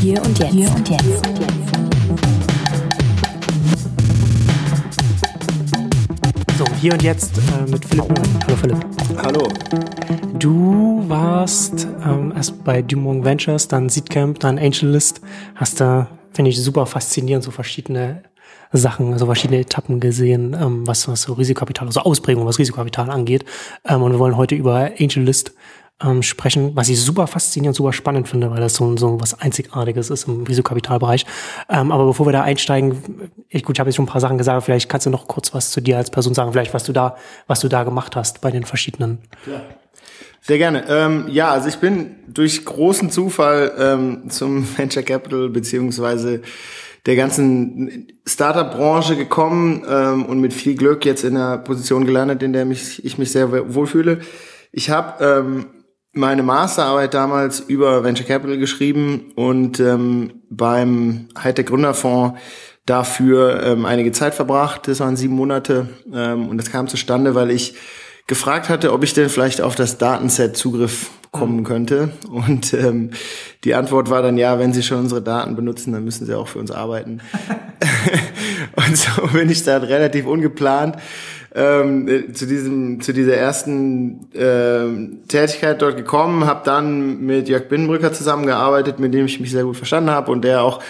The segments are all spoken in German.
Hier und jetzt. Hier und jetzt. So, hier und jetzt äh, mit Philipp. Hallo Philipp. Hallo. Du warst ähm, erst bei Dumont Ventures, dann Seedcamp, dann AngelList. Hast da, finde ich, super faszinierend, so verschiedene Sachen, also verschiedene Etappen gesehen, ähm, was, was so Risikokapital, also Ausprägung, was Risikokapital angeht. Ähm, und wir wollen heute über AngelList ähm, sprechen, was ich super faszinierend, super spannend finde, weil das so, so was Einzigartiges ist im Risikokapitalbereich. Ähm, aber bevor wir da einsteigen, ich, gut, ich habe jetzt schon ein paar Sachen gesagt, vielleicht kannst du noch kurz was zu dir als Person sagen, vielleicht was du da, was du da gemacht hast bei den verschiedenen. Ja. Sehr gerne. Ähm, ja, also ich bin durch großen Zufall ähm, zum Venture Capital beziehungsweise der ganzen Startup-Branche gekommen ähm, und mit viel Glück jetzt in einer Position gelandet, in der mich, ich mich sehr wohlfühle. Ich habe ähm, meine Masterarbeit damals über Venture Capital geschrieben und ähm, beim Hightech Gründerfonds dafür ähm, einige Zeit verbracht. Das waren sieben Monate ähm, und das kam zustande, weil ich gefragt hatte, ob ich denn vielleicht auf das Datenset Zugriff kommen mhm. könnte. Und ähm, die Antwort war dann, ja, wenn Sie schon unsere Daten benutzen, dann müssen Sie auch für uns arbeiten. und so bin ich dann relativ ungeplant ähm, äh, zu diesem zu dieser ersten ähm, Tätigkeit dort gekommen, habe dann mit Jörg Binnenbrücker zusammengearbeitet, mit dem ich mich sehr gut verstanden habe und der auch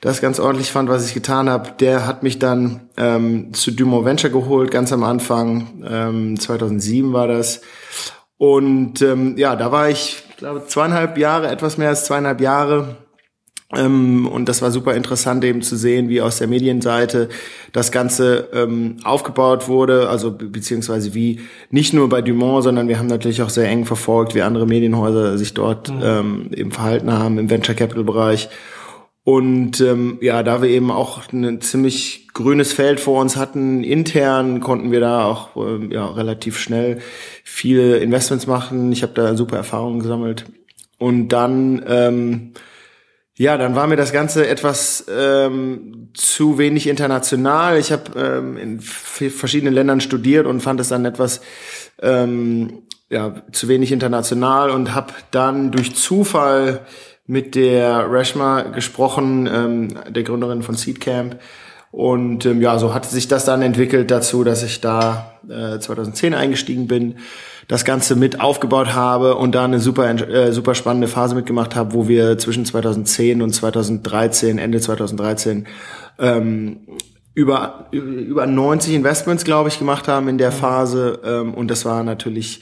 das ganz ordentlich fand, was ich getan habe. Der hat mich dann ähm, zu Dumont Venture geholt, ganz am Anfang, ähm, 2007 war das. Und ähm, ja, da war ich, glaube, zweieinhalb Jahre, etwas mehr als zweieinhalb Jahre und das war super interessant eben zu sehen, wie aus der Medienseite das Ganze ähm, aufgebaut wurde, also be beziehungsweise wie nicht nur bei Dumont, sondern wir haben natürlich auch sehr eng verfolgt, wie andere Medienhäuser sich dort mhm. ähm, eben verhalten haben im Venture Capital Bereich. Und ähm, ja, da wir eben auch ein ziemlich grünes Feld vor uns hatten, intern konnten wir da auch ähm, ja, relativ schnell viele Investments machen. Ich habe da super Erfahrungen gesammelt. Und dann ähm, ja, dann war mir das Ganze etwas ähm, zu wenig international. Ich habe ähm, in verschiedenen Ländern studiert und fand es dann etwas ähm, ja, zu wenig international und habe dann durch Zufall mit der Reshma gesprochen, ähm, der Gründerin von Seedcamp. Und ähm, ja, so hatte sich das dann entwickelt dazu, dass ich da äh, 2010 eingestiegen bin das Ganze mit aufgebaut habe und da eine super, äh, super spannende Phase mitgemacht habe, wo wir zwischen 2010 und 2013, Ende 2013, ähm, über, über 90 Investments, glaube ich, gemacht haben in der mhm. Phase. Ähm, und das war natürlich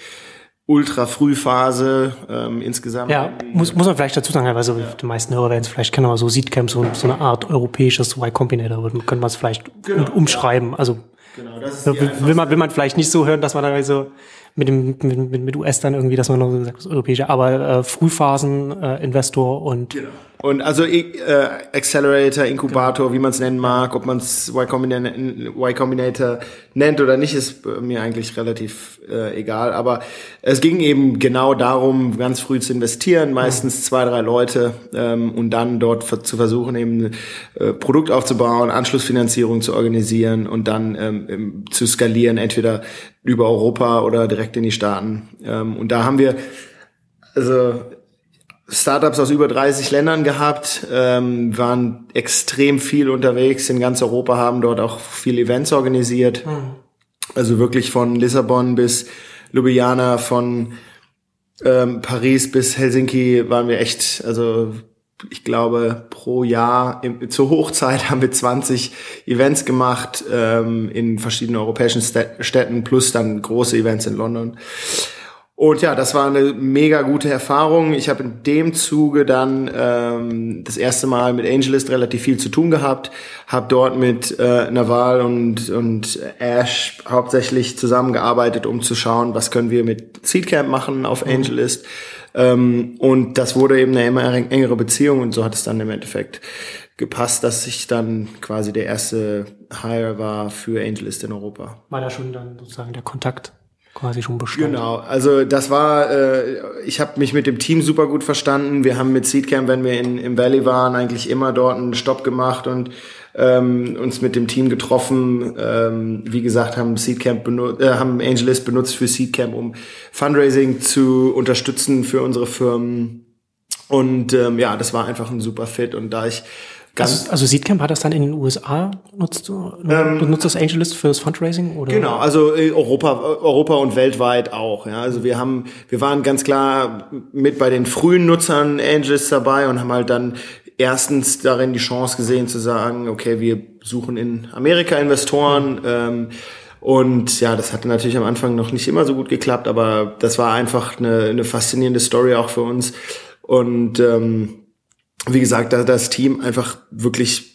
ultra Frühphase ähm, insgesamt. Ja, muss, muss man vielleicht dazu sagen, also ja. die meisten Hörer werden es vielleicht kennen, aber so Seedcamp, so, so eine Art europäisches Y Combinator, könnte man es vielleicht genau, umschreiben. Ja. Also genau, das ist will, man, will man vielleicht nicht so hören, dass man da so mit dem mit, mit, US dann irgendwie, dass man noch so sagt, europäische, aber äh, Frühphasen äh, Investor und genau. Und also äh, Accelerator, Inkubator, wie man es nennen mag, ob man es Y, y Combinator nennt oder nicht, ist mir eigentlich relativ äh, egal. Aber es ging eben genau darum, ganz früh zu investieren, meistens zwei, drei Leute ähm, und dann dort zu versuchen, eben äh, Produkt aufzubauen, Anschlussfinanzierung zu organisieren und dann ähm, zu skalieren, entweder über Europa oder direkt in die Staaten. Ähm, und da haben wir also Startups aus über 30 Ländern gehabt, ähm, waren extrem viel unterwegs in ganz Europa, haben dort auch viele Events organisiert. Mhm. Also wirklich von Lissabon bis Ljubljana, von ähm, Paris bis Helsinki waren wir echt, also ich glaube, pro Jahr im, zur Hochzeit haben wir 20 Events gemacht ähm, in verschiedenen europäischen Städten plus dann große Events in London. Und ja, das war eine mega gute Erfahrung. Ich habe in dem Zuge dann ähm, das erste Mal mit AngelList relativ viel zu tun gehabt, habe dort mit äh, Naval und, und Ash hauptsächlich zusammengearbeitet, um zu schauen, was können wir mit Seedcamp machen auf mhm. AngelList. Ähm, und das wurde eben eine immer engere Beziehung und so hat es dann im Endeffekt gepasst, dass ich dann quasi der erste Hire war für AngelList in Europa. War da schon dann sozusagen der Kontakt quasi schon bestand. Genau, also das war, äh, ich habe mich mit dem Team super gut verstanden. Wir haben mit Seedcamp, wenn wir in, im Valley waren, eigentlich immer dort einen Stopp gemacht und ähm, uns mit dem Team getroffen. Ähm, wie gesagt, haben Seedcamp benutzt, äh, haben Angelist benutzt für Seedcamp, um Fundraising zu unterstützen für unsere Firmen. Und ähm, ja, das war einfach ein super Fit. Und da ich also, also Seedcamp hat das dann in den USA nutzt du, ähm, nutzt das AngelList fürs Fundraising oder? Genau, also Europa, Europa und weltweit auch. Ja, also wir haben, wir waren ganz klar mit bei den frühen Nutzern AngelList dabei und haben halt dann erstens darin die Chance gesehen zu sagen, okay, wir suchen in Amerika Investoren. Mhm. Ähm, und ja, das hatte natürlich am Anfang noch nicht immer so gut geklappt, aber das war einfach eine, eine faszinierende Story auch für uns. Und ähm, wie gesagt, da das Team einfach wirklich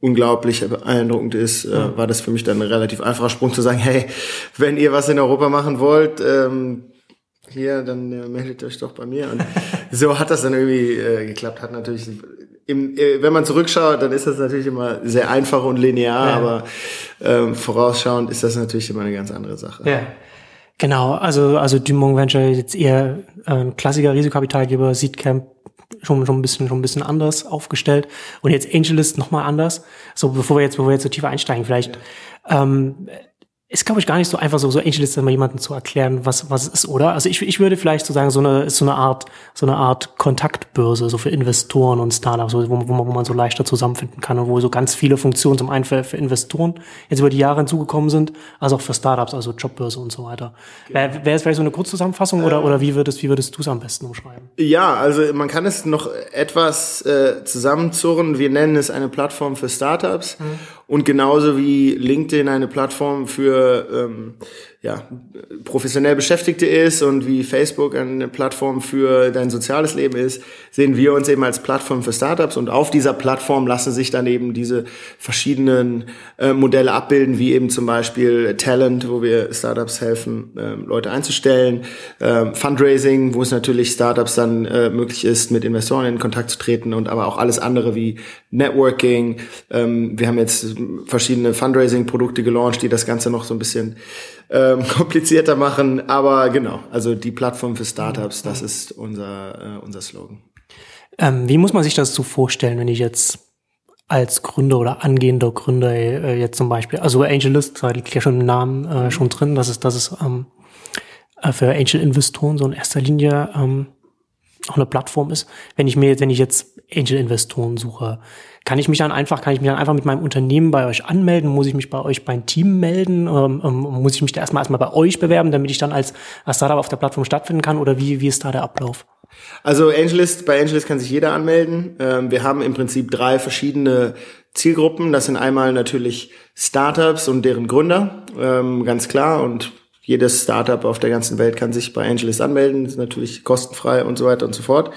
unglaublich beeindruckend ist, äh, war das für mich dann ein relativ einfacher Sprung zu sagen, hey, wenn ihr was in Europa machen wollt, ähm, hier, dann äh, meldet euch doch bei mir. Und so hat das dann irgendwie äh, geklappt. Hat natürlich, im, äh, wenn man zurückschaut, dann ist das natürlich immer sehr einfach und linear, ja. aber ähm, vorausschauend ist das natürlich immer eine ganz andere Sache. Ja. Genau, also also Dumont Venture jetzt eher äh, Klassiker Risikokapitalgeber, Seedcamp schon, schon ein bisschen, schon ein bisschen anders aufgestellt. Und jetzt AngelList nochmal anders. So, bevor wir jetzt, bevor wir jetzt so tiefer einsteigen, vielleicht, ja. ähm, ist, glaube ich, gar nicht so einfach, so, so AngelList mal jemandem zu erklären, was, was es ist, oder? Also ich, ich würde vielleicht so sagen, so eine, ist so eine Art, so eine Art Kontaktbörse, so für Investoren und Startups, wo, wo, man, wo man so leichter zusammenfinden kann und wo so ganz viele Funktionen zum einen für, für Investoren jetzt über die Jahre hinzugekommen sind, als auch für Startups, also Jobbörse und so weiter. Wäre wär es vielleicht so eine Kurzzusammenfassung oder, oder wie würdest, wie würdest du es am besten umschreiben? Ja, also man kann es noch etwas äh, zusammenzurren. Wir nennen es eine Plattform für Startups. Mhm. Und genauso wie LinkedIn eine Plattform für ähm, ja, professionell Beschäftigte ist und wie Facebook eine Plattform für dein soziales Leben ist, sehen wir uns eben als Plattform für Startups und auf dieser Plattform lassen sich dann eben diese verschiedenen äh, Modelle abbilden, wie eben zum Beispiel Talent, wo wir Startups helfen, äh, Leute einzustellen, äh, Fundraising, wo es natürlich Startups dann äh, möglich ist, mit Investoren in Kontakt zu treten und aber auch alles andere wie Networking. Ähm, wir haben jetzt verschiedene Fundraising-Produkte gelauncht, die das Ganze noch so ein bisschen ähm, komplizierter machen. Aber genau, also die Plattform für Startups, das ist unser, äh, unser Slogan. Ähm, wie muss man sich das so vorstellen, wenn ich jetzt als Gründer oder angehender Gründer äh, jetzt zum Beispiel, also AngelList, da liegt ja schon im Namen äh, mhm. schon drin, dass es, dass es ähm, äh, für Angel-Investoren so in erster Linie ähm, auch eine Plattform ist. Wenn ich mir jetzt, wenn ich jetzt Angel-Investoren suche, kann ich mich dann einfach, kann ich mich dann einfach mit meinem Unternehmen bei euch anmelden? Muss ich mich bei euch beim Team melden? Ähm, ähm, muss ich mich da erstmal erstmal bei euch bewerben, damit ich dann als, als Startup auf der Plattform stattfinden kann? Oder wie, wie ist da der Ablauf? Also Angelist, bei Angelist kann sich jeder anmelden. Ähm, wir haben im Prinzip drei verschiedene Zielgruppen. Das sind einmal natürlich Startups und deren Gründer, ähm, ganz klar. Und jedes Startup auf der ganzen Welt kann sich bei Angelist anmelden, ist natürlich kostenfrei und so weiter und so fort.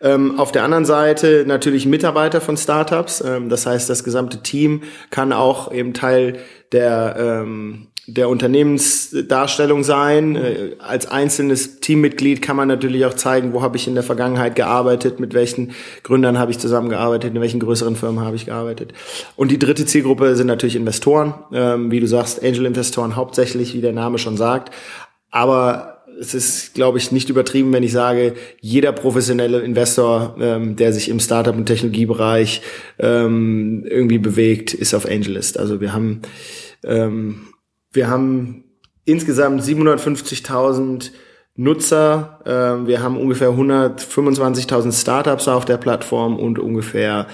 Ähm, auf der anderen Seite natürlich Mitarbeiter von Startups. Ähm, das heißt, das gesamte Team kann auch eben Teil der ähm, der Unternehmensdarstellung sein. Äh, als einzelnes Teammitglied kann man natürlich auch zeigen, wo habe ich in der Vergangenheit gearbeitet, mit welchen Gründern habe ich zusammengearbeitet, in welchen größeren Firmen habe ich gearbeitet. Und die dritte Zielgruppe sind natürlich Investoren, ähm, wie du sagst, Angel-Investoren hauptsächlich, wie der Name schon sagt. Aber es ist, glaube ich, nicht übertrieben, wenn ich sage, jeder professionelle Investor, ähm, der sich im Startup- und Technologiebereich ähm, irgendwie bewegt, ist auf AngelList. Also wir haben ähm, wir haben insgesamt 750.000 Nutzer. Äh, wir haben ungefähr 125.000 Startups auf der Plattform und ungefähr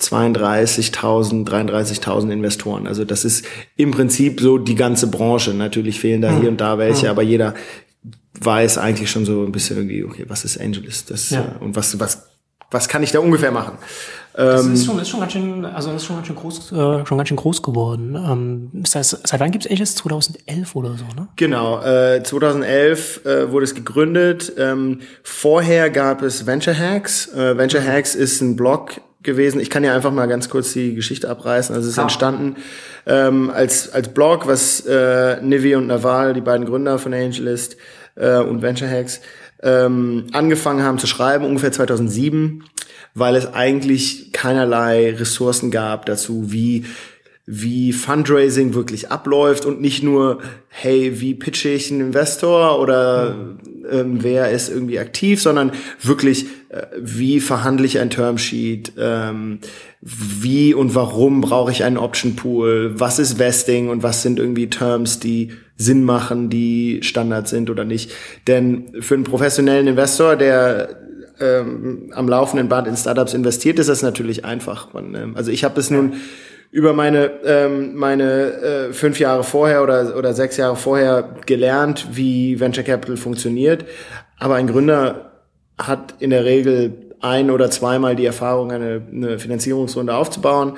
32.000, 33.000 Investoren. Also das ist im Prinzip so die ganze Branche. Natürlich fehlen da hier und da welche, aber jeder weiß eigentlich schon so ein bisschen irgendwie, okay, was ist Angelist? Das, ja. Äh, und was, was, was kann ich da ungefähr machen? Das ist ähm, schon, ist schon ganz schön, also ist schon ganz schön groß, äh, schon ganz schön groß geworden. Ähm, das heißt, seit wann gibt es Ageless? 2011 oder so, ne? Genau, äh, 2011 äh, wurde es gegründet. Ähm, vorher gab es Venture Hacks. Äh, Venture mhm. Hacks ist ein Blog gewesen. Ich kann ja einfach mal ganz kurz die Geschichte abreißen. Also es ist ah. entstanden ähm, als als Blog, was äh, Nivi und Naval, die beiden Gründer von AngelList äh, und Venture Hacks, ähm, angefangen haben zu schreiben, ungefähr 2007 weil es eigentlich keinerlei Ressourcen gab dazu, wie wie Fundraising wirklich abläuft und nicht nur, hey, wie pitche ich einen Investor oder ähm, wer ist irgendwie aktiv, sondern wirklich, äh, wie verhandle ich ein Termsheet, ähm, wie und warum brauche ich einen Option Pool, was ist Vesting und was sind irgendwie Terms, die Sinn machen, die Standard sind oder nicht. Denn für einen professionellen Investor, der ähm, am laufenden Band in Startups investiert, ist das natürlich einfach. Man, ähm, also ich habe es nun über meine ähm, meine äh, fünf Jahre vorher oder oder sechs Jahre vorher gelernt, wie Venture Capital funktioniert. Aber ein Gründer hat in der Regel ein oder zweimal die Erfahrung, eine, eine Finanzierungsrunde aufzubauen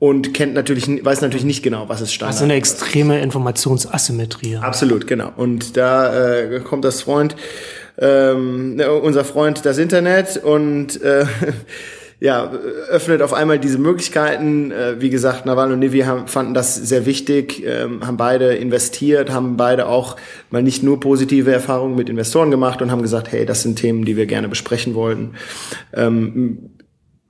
und kennt natürlich, weiß natürlich nicht genau, was es Standard. Also eine extreme Informationsasymmetrie. Absolut, genau. Und da äh, kommt das Freund, ähm, unser Freund das Internet und äh, ja, öffnet auf einmal diese Möglichkeiten. Äh, wie gesagt, Naval und Nivi haben, fanden das sehr wichtig, ähm, haben beide investiert, haben beide auch mal nicht nur positive Erfahrungen mit Investoren gemacht und haben gesagt, hey, das sind Themen, die wir gerne besprechen wollten. Ähm,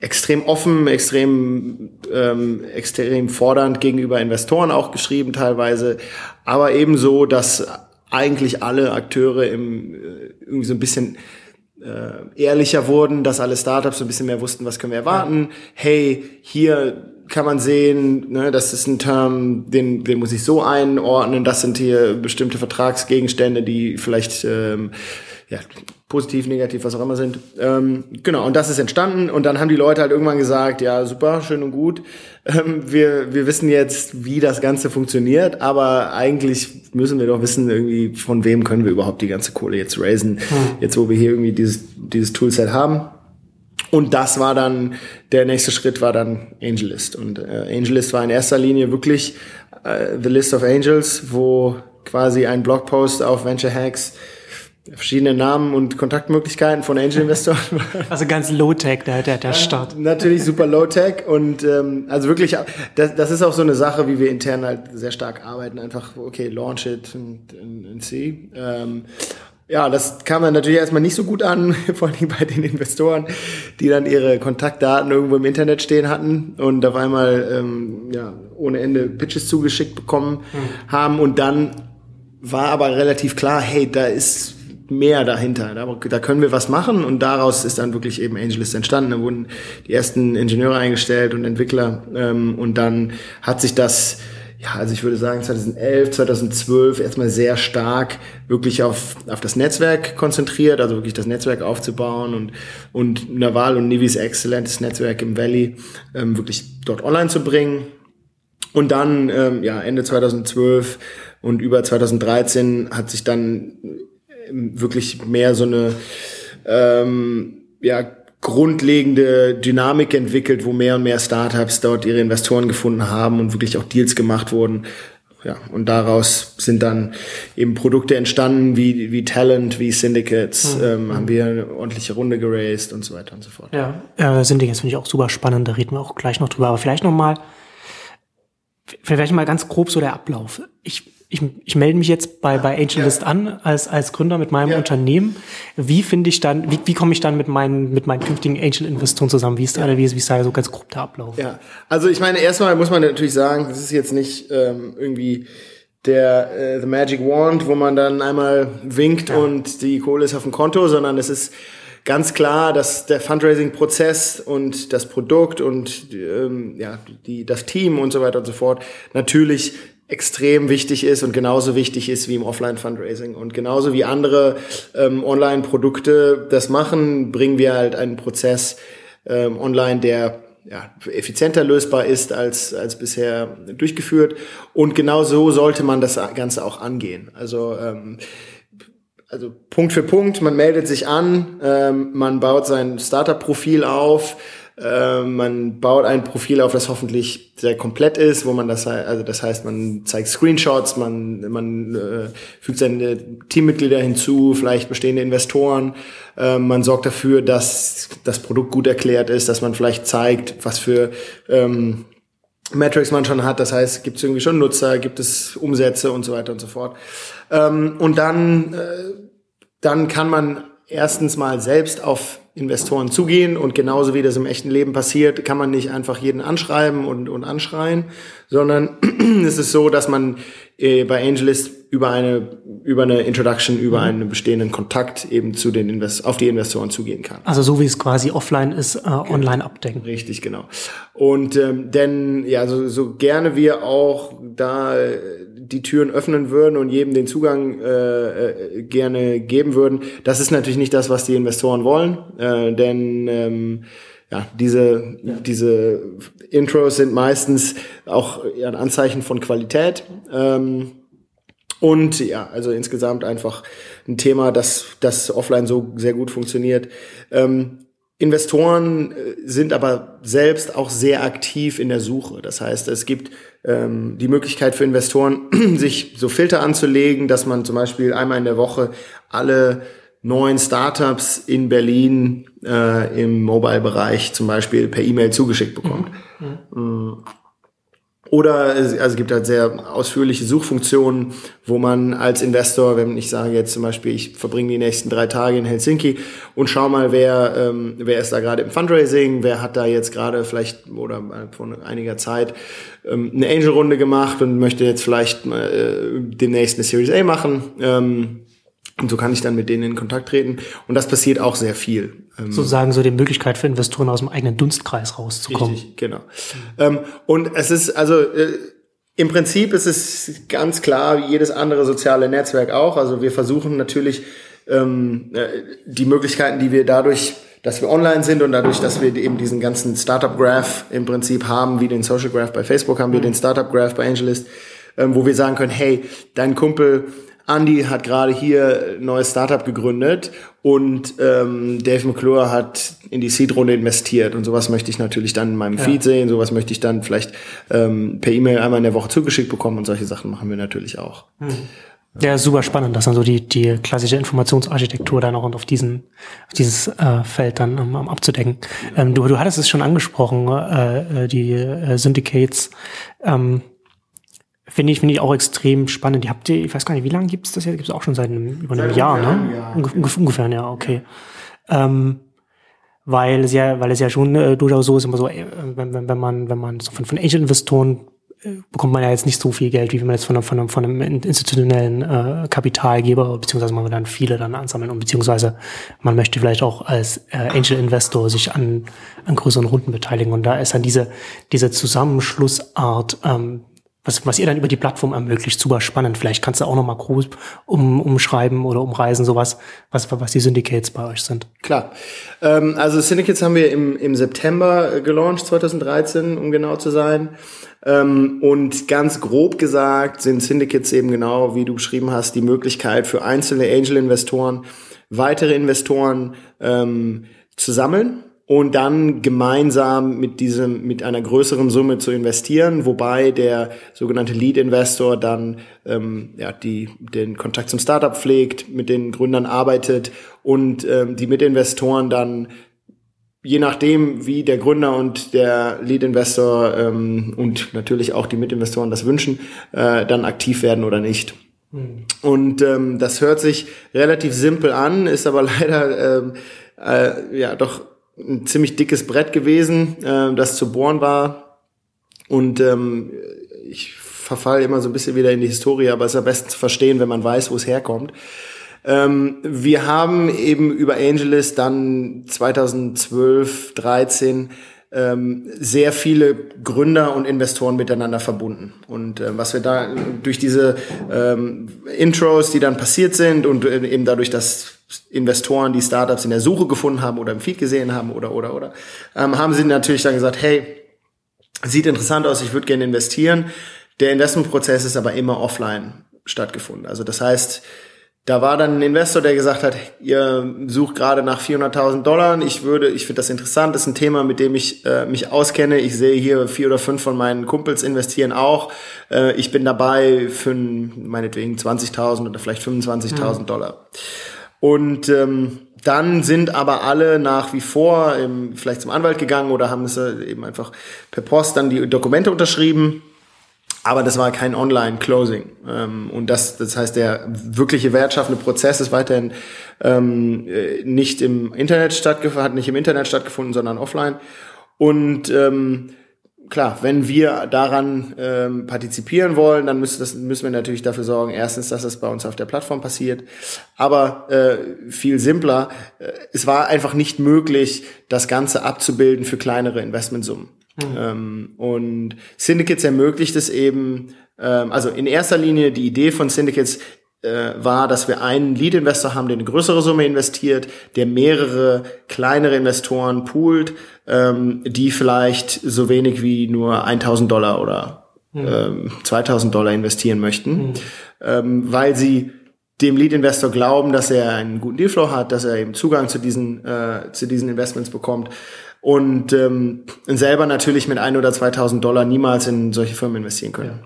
extrem offen, extrem, ähm, extrem fordernd gegenüber Investoren auch geschrieben teilweise, aber ebenso, dass eigentlich alle Akteure im, äh, irgendwie so ein bisschen äh, ehrlicher wurden, dass alle Startups so ein bisschen mehr wussten, was können wir erwarten. Ja. Hey, hier kann man sehen, ne, das ist ein Term, den, den muss ich so einordnen, das sind hier bestimmte Vertragsgegenstände, die vielleicht ähm, ja, positiv, negativ, was auch immer sind. Ähm, genau, und das ist entstanden und dann haben die Leute halt irgendwann gesagt, ja, super, schön und gut, ähm, wir, wir wissen jetzt, wie das Ganze funktioniert, aber eigentlich müssen wir doch wissen, irgendwie, von wem können wir überhaupt die ganze Kohle jetzt raisen, hm. jetzt wo wir hier irgendwie dieses, dieses Toolset haben. Und das war dann, der nächste Schritt war dann AngelList. Und äh, AngelList war in erster Linie wirklich äh, The List of Angels, wo quasi ein Blogpost auf Venture Hacks verschiedene Namen und Kontaktmöglichkeiten von Angel Investoren. Also ganz Low-Tech, der, der, der Start. natürlich super Low-Tech und ähm, also wirklich, das, das ist auch so eine Sache, wie wir intern halt sehr stark arbeiten. Einfach, okay, launch it and, and, and see. Ähm, ja, das kam dann natürlich erstmal nicht so gut an, vor allem bei den Investoren, die dann ihre Kontaktdaten irgendwo im Internet stehen hatten und auf einmal ähm, ja, ohne Ende Pitches zugeschickt bekommen mhm. haben. Und dann war aber relativ klar, hey, da ist mehr dahinter. Da, da, können wir was machen und daraus ist dann wirklich eben AngelList entstanden. Da wurden die ersten Ingenieure eingestellt und Entwickler ähm, und dann hat sich das ja, also ich würde sagen 2011, 2012 erstmal sehr stark wirklich auf, auf das Netzwerk konzentriert, also wirklich das Netzwerk aufzubauen und, und Naval und Nivis exzellentes Netzwerk im Valley ähm, wirklich dort online zu bringen. Und dann, ähm, ja, Ende 2012 und über 2013 hat sich dann wirklich mehr so eine ähm, ja, grundlegende Dynamik entwickelt, wo mehr und mehr Startups dort ihre Investoren gefunden haben und wirklich auch Deals gemacht wurden. Ja, und daraus sind dann eben Produkte entstanden wie, wie Talent, wie Syndicates, mhm. ähm, haben wir eine ordentliche Runde geraced und so weiter und so fort. Ja, äh, Syndicates finde ich auch super spannend, da reden wir auch gleich noch drüber. Aber vielleicht noch mal, vielleicht mal ganz grob so der Ablauf. Ich ich, ich melde mich jetzt bei, bei AngelList ja. an als, als Gründer mit meinem ja. Unternehmen. Wie finde ich dann, wie, wie komme ich dann mit meinen, mit meinen künftigen Angel-Investoren zusammen? Wie ist da, ja. wie ist, wie ist da so ganz grob der Ablauf? Ja, also ich meine, erstmal muss man natürlich sagen, das ist jetzt nicht ähm, irgendwie der äh, The Magic Wand, wo man dann einmal winkt ja. und die Kohle ist auf dem Konto, sondern es ist ganz klar, dass der Fundraising-Prozess und das Produkt und ähm, ja, die, das Team und so weiter und so fort natürlich extrem wichtig ist und genauso wichtig ist wie im Offline-Fundraising. Und genauso wie andere ähm, Online-Produkte das machen, bringen wir halt einen Prozess ähm, online, der ja, effizienter lösbar ist als, als bisher durchgeführt. Und genau so sollte man das Ganze auch angehen. Also, ähm, also Punkt für Punkt, man meldet sich an, ähm, man baut sein Startup-Profil auf, äh, man baut ein Profil auf, das hoffentlich sehr komplett ist, wo man das, also das heißt, man zeigt Screenshots, man, man äh, fügt seine Teammitglieder hinzu, vielleicht bestehende Investoren. Äh, man sorgt dafür, dass das Produkt gut erklärt ist, dass man vielleicht zeigt, was für ähm, Metrics man schon hat. Das heißt, gibt es irgendwie schon Nutzer, gibt es Umsätze und so weiter und so fort. Ähm, und dann, äh, dann kann man erstens mal selbst auf Investoren zugehen und genauso wie das im echten Leben passiert, kann man nicht einfach jeden anschreiben und, und anschreien, sondern es ist so, dass man äh, bei AngelList über eine über eine Introduction, über mhm. einen bestehenden Kontakt eben zu den Invest auf die Investoren zugehen kann. Also so wie es quasi offline ist, äh, genau. online abdecken. Richtig, genau. Und ähm, denn ja, so, so gerne wir auch da äh, die Türen öffnen würden und jedem den Zugang äh, äh, gerne geben würden, das ist natürlich nicht das, was die Investoren wollen, äh, denn ähm, ja, diese, ja. diese Intros sind meistens auch ein Anzeichen von Qualität. Ähm, und ja, also insgesamt einfach ein Thema, das, das offline so sehr gut funktioniert. Ähm, Investoren äh, sind aber selbst auch sehr aktiv in der Suche. Das heißt, es gibt ähm, die Möglichkeit für Investoren, sich so Filter anzulegen, dass man zum Beispiel einmal in der Woche alle neuen Startups in Berlin äh, im Mobile-Bereich zum Beispiel per E-Mail zugeschickt bekommt. Mhm. Mhm. Oder es, also es gibt halt sehr ausführliche Suchfunktionen, wo man als Investor, wenn ich sage jetzt zum Beispiel, ich verbringe die nächsten drei Tage in Helsinki und schau mal, wer, ähm, wer ist da gerade im Fundraising, wer hat da jetzt gerade vielleicht oder vor einiger Zeit ähm, eine Angel-Runde gemacht und möchte jetzt vielleicht äh, demnächst eine Series A machen. Ähm, und so kann ich dann mit denen in Kontakt treten. Und das passiert auch sehr viel. Ähm, Sozusagen so die Möglichkeit für Investoren aus dem eigenen Dunstkreis rauszukommen. Richtig, genau. Mhm. und es ist, also äh, im Prinzip ist es ganz klar, wie jedes andere soziale Netzwerk auch. Also wir versuchen natürlich ähm, äh, die Möglichkeiten, die wir dadurch dass wir online sind und dadurch, dass wir eben diesen ganzen Startup Graph im Prinzip haben, wie den Social Graph bei Facebook haben wir mhm. den Startup Graph bei AngelList, ähm, wo wir sagen können, hey, dein Kumpel Andy hat gerade hier ein neues Startup gegründet und ähm, Dave McClure hat in die Seed-Runde investiert und sowas möchte ich natürlich dann in meinem ja. Feed sehen, sowas möchte ich dann vielleicht ähm, per E-Mail einmal in der Woche zugeschickt bekommen und solche Sachen machen wir natürlich auch. Mhm. Ja, super spannend, dass dann so die, die klassische Informationsarchitektur dann auch auf diesen, auf dieses äh, Feld dann um, um abzudecken. Ähm, du, du hattest es schon angesprochen, äh, äh die äh, Syndicates. Ähm, Finde ich, finde ich auch extrem spannend. Die habt ihr, ich weiß gar nicht, wie lange gibt es das jetzt? Gibt es auch schon seit einem, über einem seit Jahr, ne? Jahr. Ungef ungefähr, ja, okay. Ja. Ähm, weil es ja, weil es ja schon äh, durchaus so ist, immer so, äh, wenn, wenn, wenn man, wenn man so von, von Angel-Investoren äh, bekommt man ja jetzt nicht so viel Geld, wie wenn man jetzt von einem, von einem, von einem institutionellen äh, Kapitalgeber, beziehungsweise man will dann viele dann ansammeln und beziehungsweise man möchte vielleicht auch als äh, Angel-Investor sich an, an größeren Runden beteiligen. Und da ist dann diese, diese Zusammenschlussart ähm, was, was ihr dann über die Plattform ermöglicht, super spannend. Vielleicht kannst du auch noch mal grob um, umschreiben oder umreisen, sowas, was, was die Syndicates bei euch sind. Klar. Ähm, also Syndicates haben wir im, im September äh, gelauncht, 2013, um genau zu sein. Ähm, und ganz grob gesagt sind Syndicates eben genau, wie du beschrieben hast, die Möglichkeit für einzelne Angel-Investoren, weitere Investoren ähm, zu sammeln und dann gemeinsam mit diesem, mit einer größeren Summe zu investieren, wobei der sogenannte Lead Investor dann ähm, ja, die, den Kontakt zum Startup pflegt, mit den Gründern arbeitet und ähm, die Mitinvestoren dann je nachdem, wie der Gründer und der Lead Investor ähm, und natürlich auch die Mitinvestoren das wünschen, äh, dann aktiv werden oder nicht. Mhm. Und ähm, das hört sich relativ simpel an, ist aber leider ähm, äh, ja doch ein ziemlich dickes Brett gewesen, äh, das zu bohren war. Und ähm, ich verfall immer so ein bisschen wieder in die Historie, aber es ist am besten zu verstehen, wenn man weiß, wo es herkommt. Ähm, wir haben eben über Angelis dann 2012, 13 ähm, sehr viele Gründer und Investoren miteinander verbunden. Und äh, was wir da durch diese ähm, Intros, die dann passiert sind und äh, eben dadurch, dass Investoren die Startups in der Suche gefunden haben oder im Feed gesehen haben oder oder oder, ähm, haben sie natürlich dann gesagt, hey, sieht interessant aus, ich würde gerne investieren. Der Investmentprozess ist aber immer offline stattgefunden. Also das heißt, da war dann ein Investor, der gesagt hat, ihr sucht gerade nach 400.000 Dollar. Ich würde, ich finde das interessant, das ist ein Thema, mit dem ich äh, mich auskenne. Ich sehe hier vier oder fünf von meinen Kumpels investieren auch. Äh, ich bin dabei für meinetwegen 20.000 oder vielleicht 25.000 mhm. Dollar. Und ähm, dann sind aber alle nach wie vor ähm, vielleicht zum Anwalt gegangen oder haben es äh, eben einfach per Post dann die Dokumente unterschrieben. Aber das war kein Online-Closing. Ähm, und das, das heißt, der wirkliche wertschaffende Prozess ist weiterhin ähm, äh, nicht im Internet stattgefunden, hat nicht im Internet stattgefunden, sondern offline. Und ähm, klar, wenn wir daran ähm, partizipieren wollen, dann müssen, das, müssen wir natürlich dafür sorgen, erstens, dass das bei uns auf der Plattform passiert, aber äh, viel simpler, äh, es war einfach nicht möglich, das Ganze abzubilden für kleinere Investmentsummen. Mhm. Ähm, und Syndicates ermöglicht es eben, ähm, also in erster Linie die Idee von Syndicates äh, war, dass wir einen Lead-Investor haben, der eine größere Summe investiert, der mehrere kleinere Investoren poolt, ähm, die vielleicht so wenig wie nur 1000 Dollar oder mhm. ähm, 2000 Dollar investieren möchten, mhm. ähm, weil sie dem Lead-Investor glauben, dass er einen guten Dealflow hat, dass er eben Zugang zu diesen, äh, zu diesen Investments bekommt und ähm, selber natürlich mit ein oder 2.000 Dollar niemals in solche Firmen investieren können.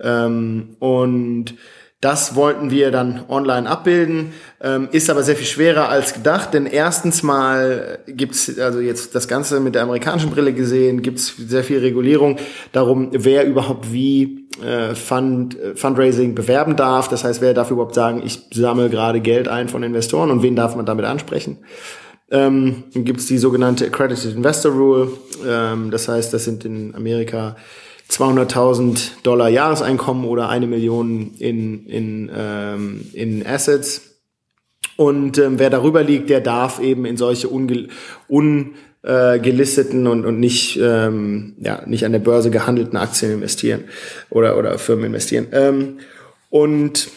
Ja. Ähm, und das wollten wir dann online abbilden, ähm, ist aber sehr viel schwerer als gedacht, denn erstens mal gibt's also jetzt das Ganze mit der amerikanischen Brille gesehen, gibt's sehr viel Regulierung darum, wer überhaupt wie äh, Fund, äh, Fundraising bewerben darf. Das heißt, wer darf überhaupt sagen, ich sammle gerade Geld ein von Investoren und wen darf man damit ansprechen. Ähm, dann gibt's die sogenannte Accredited Investor Rule. Ähm, das heißt, das sind in Amerika 200.000 Dollar Jahreseinkommen oder eine Million in, in, ähm, in Assets. Und ähm, wer darüber liegt, der darf eben in solche unge ungelisteten und, und nicht, ähm, ja, nicht an der Börse gehandelten Aktien investieren oder, oder Firmen investieren. Ähm, und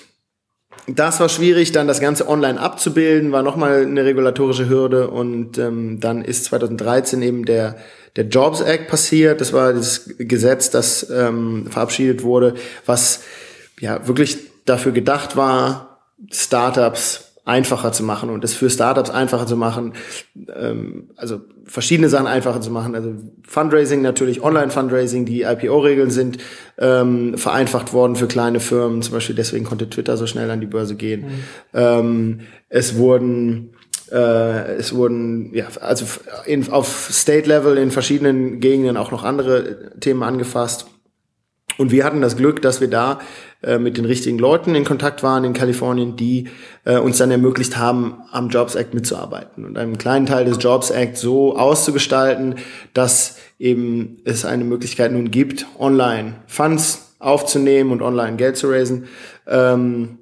das war schwierig, dann das Ganze online abzubilden, war nochmal eine regulatorische Hürde und ähm, dann ist 2013 eben der der Jobs Act passiert. Das war das Gesetz, das ähm, verabschiedet wurde, was ja wirklich dafür gedacht war, Startups einfacher zu machen und das für Startups einfacher zu machen, ähm, also verschiedene Sachen einfacher zu machen. Also Fundraising natürlich, Online-Fundraising, die IPO-Regeln sind ähm, vereinfacht worden für kleine Firmen. Zum Beispiel deswegen konnte Twitter so schnell an die Börse gehen. Mhm. Ähm, es wurden äh, es wurden ja also in, auf State Level in verschiedenen Gegenden auch noch andere Themen angefasst. Und wir hatten das Glück, dass wir da äh, mit den richtigen Leuten in Kontakt waren in Kalifornien, die äh, uns dann ermöglicht haben, am Jobs Act mitzuarbeiten und einen kleinen Teil des Jobs Act so auszugestalten, dass eben es eine Möglichkeit nun gibt, online Funds aufzunehmen und online Geld zu raisen. Ähm,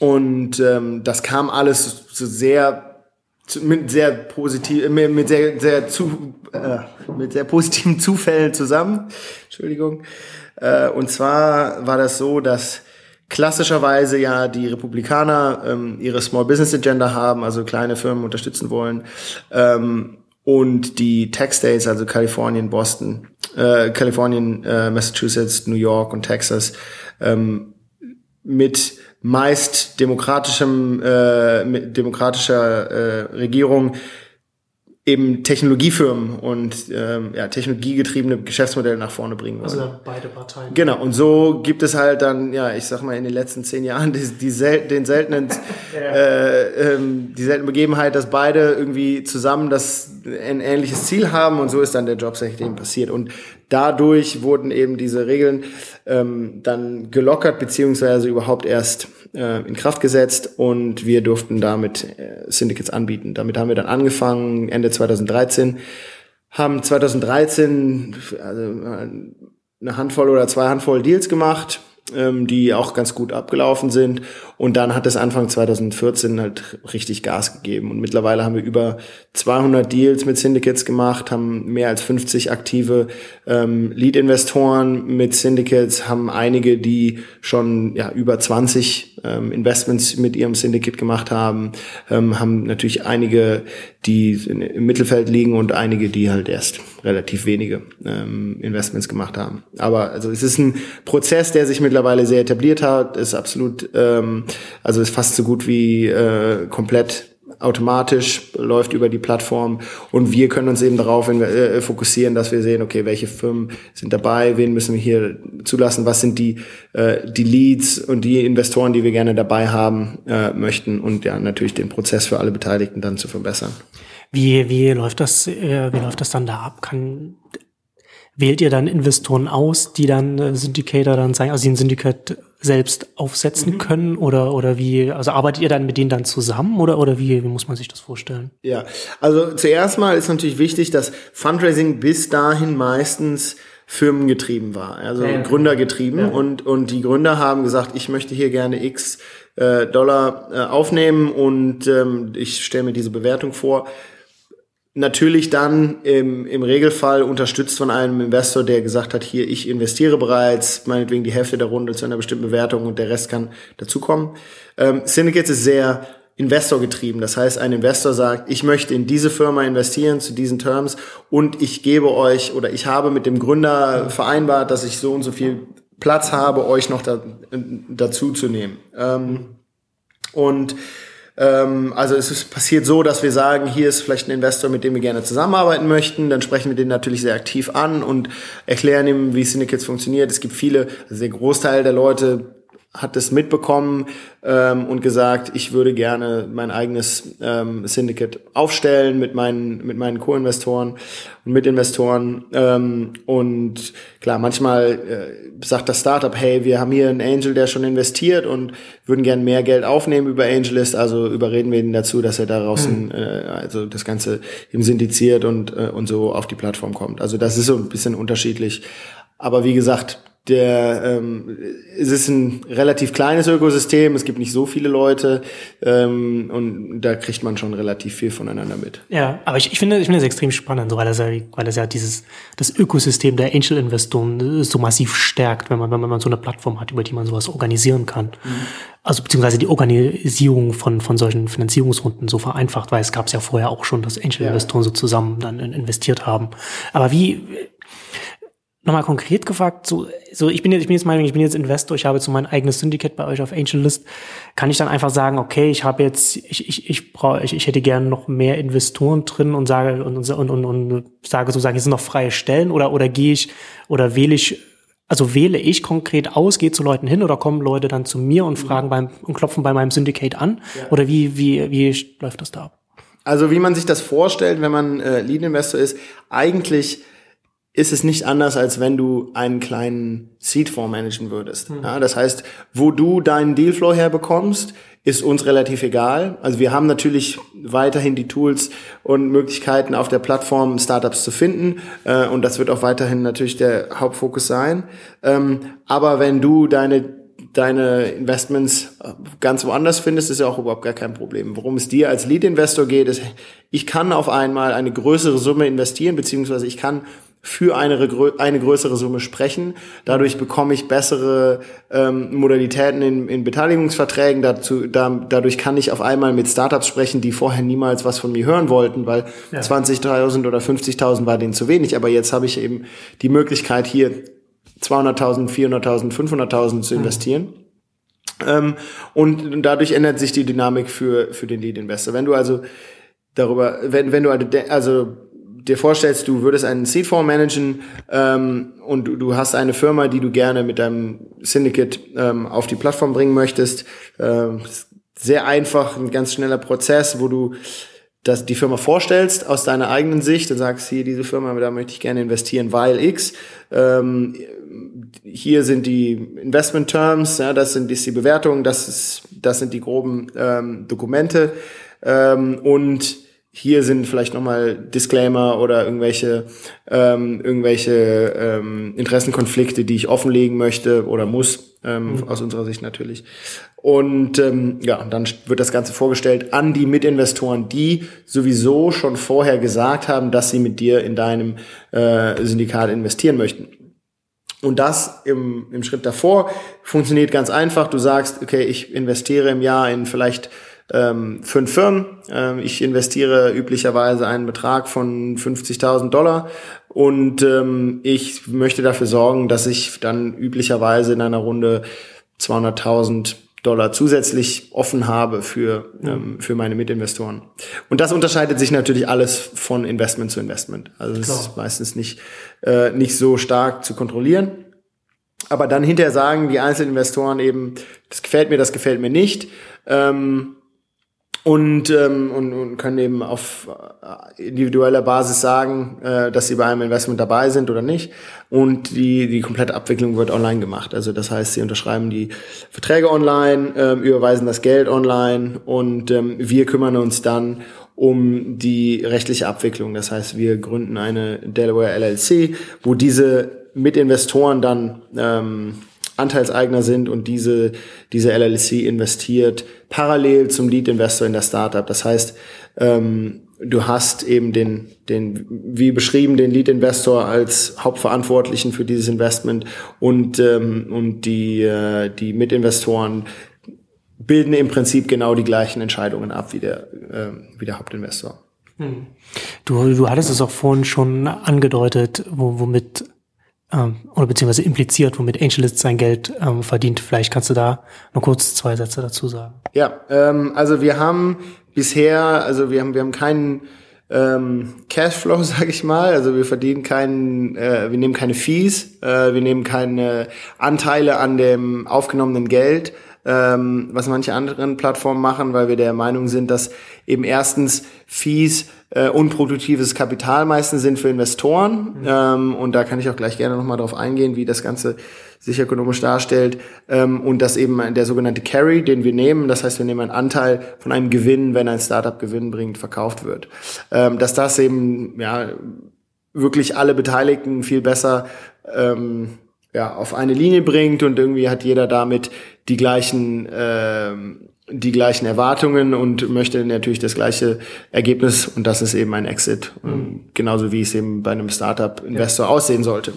und ähm, das kam alles so sehr mit sehr positiv, mit, mit sehr, sehr zu, äh, mit sehr positiven Zufällen zusammen. Entschuldigung. Äh, und zwar war das so, dass klassischerweise ja die Republikaner ähm, ihre Small Business Agenda haben, also kleine Firmen unterstützen wollen. Ähm, und die Tech States, also Kalifornien, Boston, äh, Kalifornien, äh, Massachusetts, New York und Texas, ähm, mit meist demokratischem, äh, mit demokratischer äh, Regierung eben Technologiefirmen und ähm, ja, technologiegetriebene Geschäftsmodelle nach vorne bringen wollen. Also beide Parteien. Genau, und so gibt es halt dann, ja, ich sag mal, in den letzten zehn Jahren die, die sel den seltenen, ja. äh, ähm, die seltene Begebenheit, dass beide irgendwie zusammen das ein ähnliches Ziel haben und so ist dann der Job eben passiert. Und dadurch wurden eben diese Regeln ähm, dann gelockert, beziehungsweise überhaupt erst äh, in Kraft gesetzt und wir durften damit äh, Syndicates anbieten. Damit haben wir dann angefangen, Ende 2013, haben 2013 also, äh, eine Handvoll oder zwei Handvoll Deals gemacht ähm, die auch ganz gut abgelaufen sind. Und dann hat es Anfang 2014 halt richtig Gas gegeben. Und mittlerweile haben wir über 200 Deals mit Syndicates gemacht, haben mehr als 50 aktive ähm, Lead-Investoren mit Syndicates, haben einige, die schon ja, über 20 ähm, Investments mit ihrem Syndicate gemacht haben, ähm, haben natürlich einige, die im Mittelfeld liegen und einige, die halt erst relativ wenige ähm, Investments gemacht haben. Aber also es ist ein Prozess, der sich mittlerweile sehr etabliert hat, ist absolut, ähm, also ist fast so gut wie äh, komplett automatisch läuft über die Plattform und wir können uns eben darauf äh, fokussieren, dass wir sehen, okay, welche Firmen sind dabei, wen müssen wir hier zulassen, was sind die äh, die Leads und die Investoren, die wir gerne dabei haben äh, möchten und ja natürlich den Prozess für alle Beteiligten dann zu verbessern. Wie, wie läuft das, äh, wie läuft das dann da ab? Kann, wählt ihr dann Investoren aus, die dann äh, Syndicator dann sein, also den Syndicat selbst aufsetzen mhm. können oder oder wie also arbeitet ihr dann mit denen dann zusammen oder oder wie, wie muss man sich das vorstellen? Ja, also zuerst mal ist natürlich wichtig, dass Fundraising bis dahin meistens firmengetrieben war, also ja, ja. gründergetrieben. Ja. Und, und die Gründer haben gesagt, ich möchte hier gerne X äh, Dollar äh, aufnehmen und ähm, ich stelle mir diese Bewertung vor. Natürlich dann im, im Regelfall unterstützt von einem Investor, der gesagt hat, hier, ich investiere bereits, meinetwegen die Hälfte der Runde zu einer bestimmten Bewertung und der Rest kann dazukommen. Ähm, Syndicates ist sehr Investor getrieben. Das heißt, ein Investor sagt, ich möchte in diese Firma investieren zu diesen Terms und ich gebe euch oder ich habe mit dem Gründer vereinbart, dass ich so und so viel Platz habe, euch noch da, dazu zu nehmen. Ähm, und ähm, also es ist passiert so, dass wir sagen, hier ist vielleicht ein Investor, mit dem wir gerne zusammenarbeiten möchten. Dann sprechen wir den natürlich sehr aktiv an und erklären ihm, wie Syndicates funktioniert. Es gibt viele, also der Großteil der Leute hat es mitbekommen ähm, und gesagt, ich würde gerne mein eigenes ähm, Syndicate aufstellen mit meinen mit meinen Co-Investoren und Mitinvestoren ähm, und klar manchmal äh, sagt das Startup, hey, wir haben hier einen Angel, der schon investiert und würden gerne mehr Geld aufnehmen über AngelList, also überreden wir ihn dazu, dass er daraus mhm. äh, also das Ganze eben syndiziert und äh, und so auf die Plattform kommt. Also das ist so ein bisschen unterschiedlich. Aber wie gesagt, der ähm, es ist ein relativ kleines Ökosystem, es gibt nicht so viele Leute ähm, und da kriegt man schon relativ viel voneinander mit. Ja, aber ich, ich finde ich finde es extrem spannend, so, weil das ja weil das ja dieses das Ökosystem der Angel Investoren so massiv stärkt, wenn man wenn man so eine Plattform hat, über die man sowas organisieren kann. Mhm. Also beziehungsweise die Organisierung von von solchen Finanzierungsrunden so vereinfacht, weil es gab es ja vorher auch schon, dass Angel Investoren ja. so zusammen dann investiert haben. Aber wie nochmal konkret gefragt, so, so ich bin jetzt, ich bin jetzt mal, ich bin jetzt Investor, ich habe jetzt so mein eigenes Syndicate bei euch auf AngelList, kann ich dann einfach sagen, okay, ich habe jetzt, ich, ich, ich brauche, ich, ich hätte gerne noch mehr Investoren drin und sage und, und, und, und sage sozusagen, hier sind noch freie Stellen oder oder gehe ich oder wähle ich also wähle ich konkret aus, gehe zu Leuten hin oder kommen Leute dann zu mir und mhm. fragen beim und klopfen bei meinem Syndicate an? Ja. Oder wie, wie, wie läuft das da ab? Also wie man sich das vorstellt, wenn man äh, Lead Investor ist, eigentlich ist es nicht anders, als wenn du einen kleinen Seed-Fonds managen würdest. Mhm. Ja, das heißt, wo du deinen Dealflow herbekommst, ist uns relativ egal. Also wir haben natürlich weiterhin die Tools und Möglichkeiten auf der Plattform Startups zu finden äh, und das wird auch weiterhin natürlich der Hauptfokus sein. Ähm, aber wenn du deine deine Investments äh, ganz woanders findest, ist ja auch überhaupt gar kein Problem. Worum es dir als Lead-Investor geht, ist, ich kann auf einmal eine größere Summe investieren, beziehungsweise ich kann für eine, eine größere Summe sprechen. Dadurch bekomme ich bessere ähm, Modalitäten in, in Beteiligungsverträgen. Dazu, da, dadurch kann ich auf einmal mit Startups sprechen, die vorher niemals was von mir hören wollten, weil ja. 20.000 oder 50.000 war denen zu wenig. Aber jetzt habe ich eben die Möglichkeit, hier 200.000, 400.000, 500.000 zu mhm. investieren. Mhm. Ähm, und dadurch ändert sich die Dynamik für, für den Lead Investor. Wenn du also darüber, wenn, wenn du also dir vorstellst, du würdest einen Seedfonds managen ähm, und du, du, hast eine Firma, die du gerne mit deinem Syndicate ähm, auf die Plattform bringen möchtest, ähm, sehr einfach, ein ganz schneller Prozess, wo du das, die Firma vorstellst aus deiner eigenen Sicht und sagst, hier, diese Firma, da möchte ich gerne investieren, weil X. Ähm, hier sind die Investment Terms, ja, das sind ist die Bewertungen, das, ist, das sind die groben ähm, Dokumente ähm, und hier sind vielleicht nochmal Disclaimer oder irgendwelche, ähm, irgendwelche ähm, Interessenkonflikte, die ich offenlegen möchte oder muss, ähm, mhm. aus unserer Sicht natürlich. Und ähm, ja, dann wird das Ganze vorgestellt an die Mitinvestoren, die sowieso schon vorher gesagt haben, dass sie mit dir in deinem äh, Syndikat investieren möchten. Und das im, im Schritt davor funktioniert ganz einfach. Du sagst, okay, ich investiere im Jahr in vielleicht ähm, fünf Firmen. Ähm, ich investiere üblicherweise einen Betrag von 50.000 Dollar und ähm, ich möchte dafür sorgen, dass ich dann üblicherweise in einer Runde 200.000 Dollar zusätzlich offen habe für, ähm, für meine Mitinvestoren. Und das unterscheidet sich natürlich alles von Investment zu Investment. Also es ist meistens nicht, äh, nicht so stark zu kontrollieren. Aber dann hinterher sagen die einzelnen Investoren eben, das gefällt mir, das gefällt mir nicht. Ähm, und, ähm, und, und können eben auf äh, individueller Basis sagen, äh, dass sie bei einem Investment dabei sind oder nicht. Und die, die komplette Abwicklung wird online gemacht. Also das heißt, sie unterschreiben die Verträge online, äh, überweisen das Geld online und ähm, wir kümmern uns dann um die rechtliche Abwicklung. Das heißt, wir gründen eine Delaware LLC, wo diese Mitinvestoren dann ähm, Anteilseigner sind und diese, diese LLC investiert parallel zum Lead-Investor in der Startup. Das heißt, ähm, du hast eben den, den, wie beschrieben, den Lead-Investor als Hauptverantwortlichen für dieses Investment und, ähm, und die, äh, die Mitinvestoren bilden im Prinzip genau die gleichen Entscheidungen ab wie der, äh, wie der Hauptinvestor. Hm. Du, du hattest es auch vorhin schon angedeutet, wo, womit ähm, oder beziehungsweise impliziert, womit AngelList sein Geld ähm, verdient. Vielleicht kannst du da noch kurz zwei Sätze dazu sagen. Ja, ähm, also wir haben bisher, also wir haben wir haben keinen ähm, Cashflow, sage ich mal. Also wir verdienen keinen, äh, wir nehmen keine Fees, äh, wir nehmen keine Anteile an dem aufgenommenen Geld ähm, was manche anderen Plattformen machen, weil wir der Meinung sind, dass eben erstens Fees äh, unproduktives Kapital meistens sind für Investoren. Mhm. Ähm, und da kann ich auch gleich gerne nochmal drauf eingehen, wie das Ganze sich ökonomisch darstellt. Ähm, und dass eben der sogenannte Carry, den wir nehmen, das heißt, wir nehmen einen Anteil von einem Gewinn, wenn ein Startup Gewinn bringt, verkauft wird. Ähm, dass das eben, ja, wirklich alle Beteiligten viel besser ähm, ja, auf eine Linie bringt und irgendwie hat jeder damit die gleichen äh, die gleichen Erwartungen und möchte natürlich das gleiche Ergebnis und das ist eben ein Exit, mhm. genauso wie es eben bei einem Startup-Investor ja. aussehen sollte.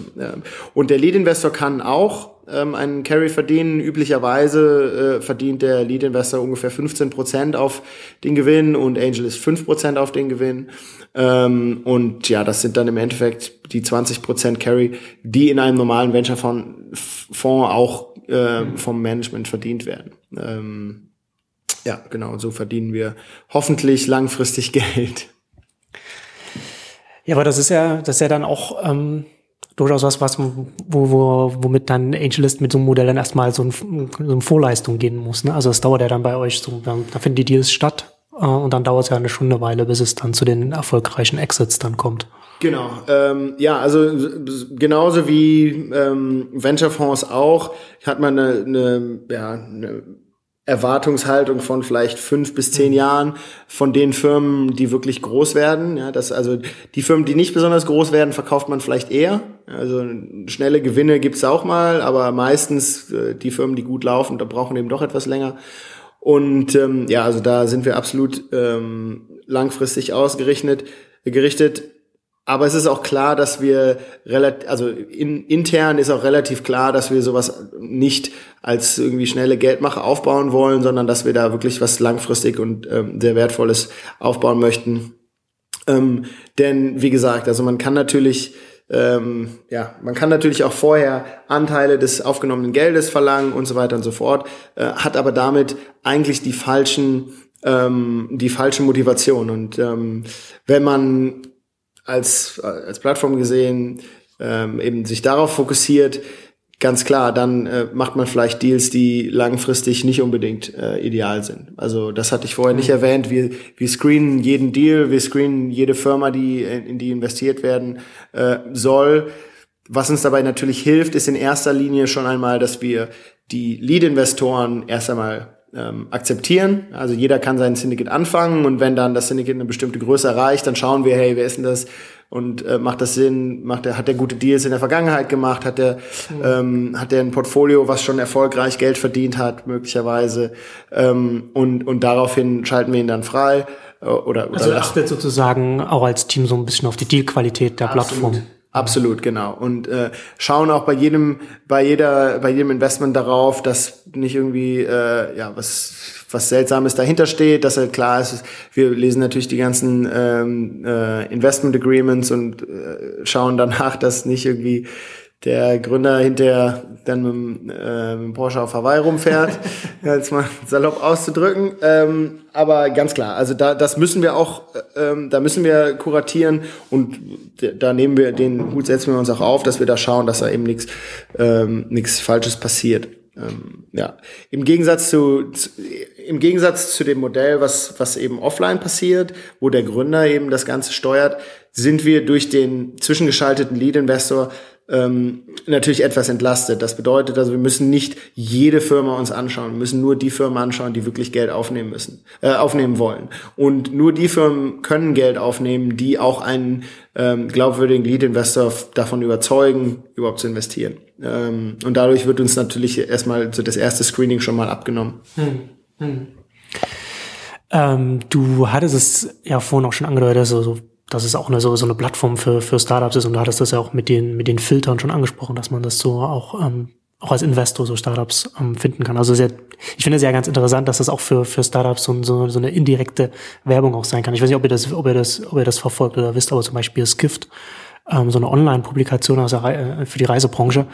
Und der Lead-Investor kann auch ähm, einen Carry verdienen. Üblicherweise äh, verdient der Lead-Investor ungefähr 15 Prozent auf den Gewinn und Angel ist 5 Prozent auf den Gewinn. Ähm, und ja, das sind dann im Endeffekt die 20 Prozent Carry, die in einem normalen Venture-Fonds auch äh, vom Management verdient werden. Ja, genau, so verdienen wir hoffentlich langfristig Geld. Ja, aber das ist ja, das ist ja dann auch ähm, durchaus was, was wo, wo, womit dann AngelList mit so einem Modell dann erstmal so, ein, so eine Vorleistung gehen muss. Ne? Also es dauert ja dann bei euch so, dann, da finden die Deals statt äh, und dann dauert es ja eine Stunde Weile, bis es dann zu den erfolgreichen Exits dann kommt. Genau, ähm, ja, also genauso wie ähm, Venture-Fonds auch, hat man eine, eine, ja, eine Erwartungshaltung von vielleicht fünf bis zehn mhm. Jahren von den Firmen, die wirklich groß werden. Ja, das also die Firmen, die nicht besonders groß werden, verkauft man vielleicht eher. Also schnelle Gewinne gibt's auch mal, aber meistens äh, die Firmen, die gut laufen, da brauchen eben doch etwas länger. Und ähm, ja, also da sind wir absolut ähm, langfristig ausgerichtet. Gerichtet. Aber es ist auch klar, dass wir relativ, also in, intern ist auch relativ klar, dass wir sowas nicht als irgendwie schnelle Geldmache aufbauen wollen, sondern dass wir da wirklich was langfristig und ähm, sehr wertvolles aufbauen möchten. Ähm, denn wie gesagt, also man kann natürlich ähm, ja, man kann natürlich auch vorher Anteile des aufgenommenen Geldes verlangen und so weiter und so fort, äh, hat aber damit eigentlich die falschen ähm, die falsche Motivation und ähm, wenn man als, als Plattform gesehen ähm, eben sich darauf fokussiert, ganz klar, dann äh, macht man vielleicht Deals, die langfristig nicht unbedingt äh, ideal sind. Also das hatte ich vorher nicht mhm. erwähnt. Wir, wir screenen jeden Deal, wir screenen jede Firma, die in die investiert werden äh, soll. Was uns dabei natürlich hilft, ist in erster Linie schon einmal, dass wir die Lead-Investoren erst einmal ähm, akzeptieren. Also jeder kann sein Syndicate anfangen und wenn dann das Syndicate eine bestimmte Größe erreicht, dann schauen wir, hey, wer ist denn das? Und äh, macht das Sinn? Macht der, hat der gute Deals in der Vergangenheit gemacht? Hat der, mhm. ähm, hat der ein Portfolio, was schon erfolgreich Geld verdient hat, möglicherweise? Ähm, und, und daraufhin schalten wir ihn dann frei. Äh, oder, oder also achtet sozusagen auch als Team so ein bisschen auf die Dealqualität der Absolut. Plattform. Absolut, genau. Und äh, schauen auch bei jedem, bei jeder, bei jedem Investment darauf, dass nicht irgendwie äh, ja was was Seltsames dahinter steht, dass halt klar ist, wir lesen natürlich die ganzen ähm, äh, Investment Agreements und äh, schauen danach, dass nicht irgendwie der Gründer hinterher dann mit, dem, äh, mit dem Porsche auf Hawaii rumfährt, jetzt mal salopp auszudrücken. Ähm, aber ganz klar, also da das müssen wir auch, ähm, da müssen wir kuratieren und da nehmen wir den Hut setzen wir uns auch auf, dass wir da schauen, dass da eben nichts ähm, nichts Falsches passiert. Ähm, ja, im Gegensatz zu, zu im Gegensatz zu dem Modell, was was eben offline passiert, wo der Gründer eben das Ganze steuert, sind wir durch den zwischengeschalteten Lead Investor ähm, natürlich etwas entlastet. Das bedeutet also, wir müssen nicht jede Firma uns anschauen, müssen nur die Firmen anschauen, die wirklich Geld aufnehmen müssen, äh, aufnehmen wollen. Und nur die Firmen können Geld aufnehmen, die auch einen ähm, glaubwürdigen Lead-Investor davon überzeugen, überhaupt zu investieren. Ähm, und dadurch wird uns natürlich erstmal so das erste Screening schon mal abgenommen. Hm. Hm. Ähm, du hattest es ja vorhin auch schon angedeutet, also so dass es auch eine, so, so eine Plattform für, für Startups ist und du hattest das ja auch mit den, mit den Filtern schon angesprochen, dass man das so auch, ähm, auch als Investor so Startups ähm, finden kann. Also sehr, ich finde es ja ganz interessant, dass das auch für, für Startups so, so, so eine indirekte Werbung auch sein kann. Ich weiß nicht, ob ihr das, ob ihr das, ob ihr das verfolgt oder wisst, aber zum Beispiel Skift ähm, so eine Online-Publikation aus der äh, für die Reisebranche,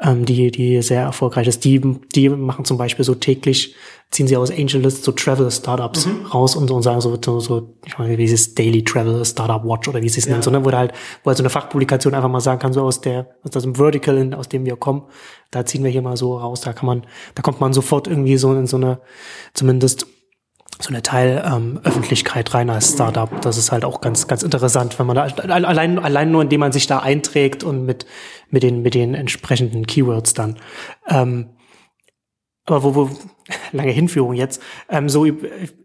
ähm, die, die sehr erfolgreich ist. Die, die machen zum Beispiel so täglich, ziehen sie aus AngelList so Travel-Startups mhm. raus und, und sagen so, so, so ich meine, wie ist es Daily Travel Startup Watch oder wie sie es ja. nennt, so, ne, wo halt, wo halt so eine Fachpublikation einfach mal sagen kann, so aus der, aus diesem Vertical, aus dem wir kommen, da ziehen wir hier mal so raus, da kann man, da kommt man sofort irgendwie so in so eine, zumindest so eine Teil ähm, rein als Startup. Das ist halt auch ganz ganz interessant, wenn man da allein allein nur indem man sich da einträgt und mit mit den mit den entsprechenden Keywords dann. Ähm, aber wo, wo lange Hinführung jetzt. Ähm, so,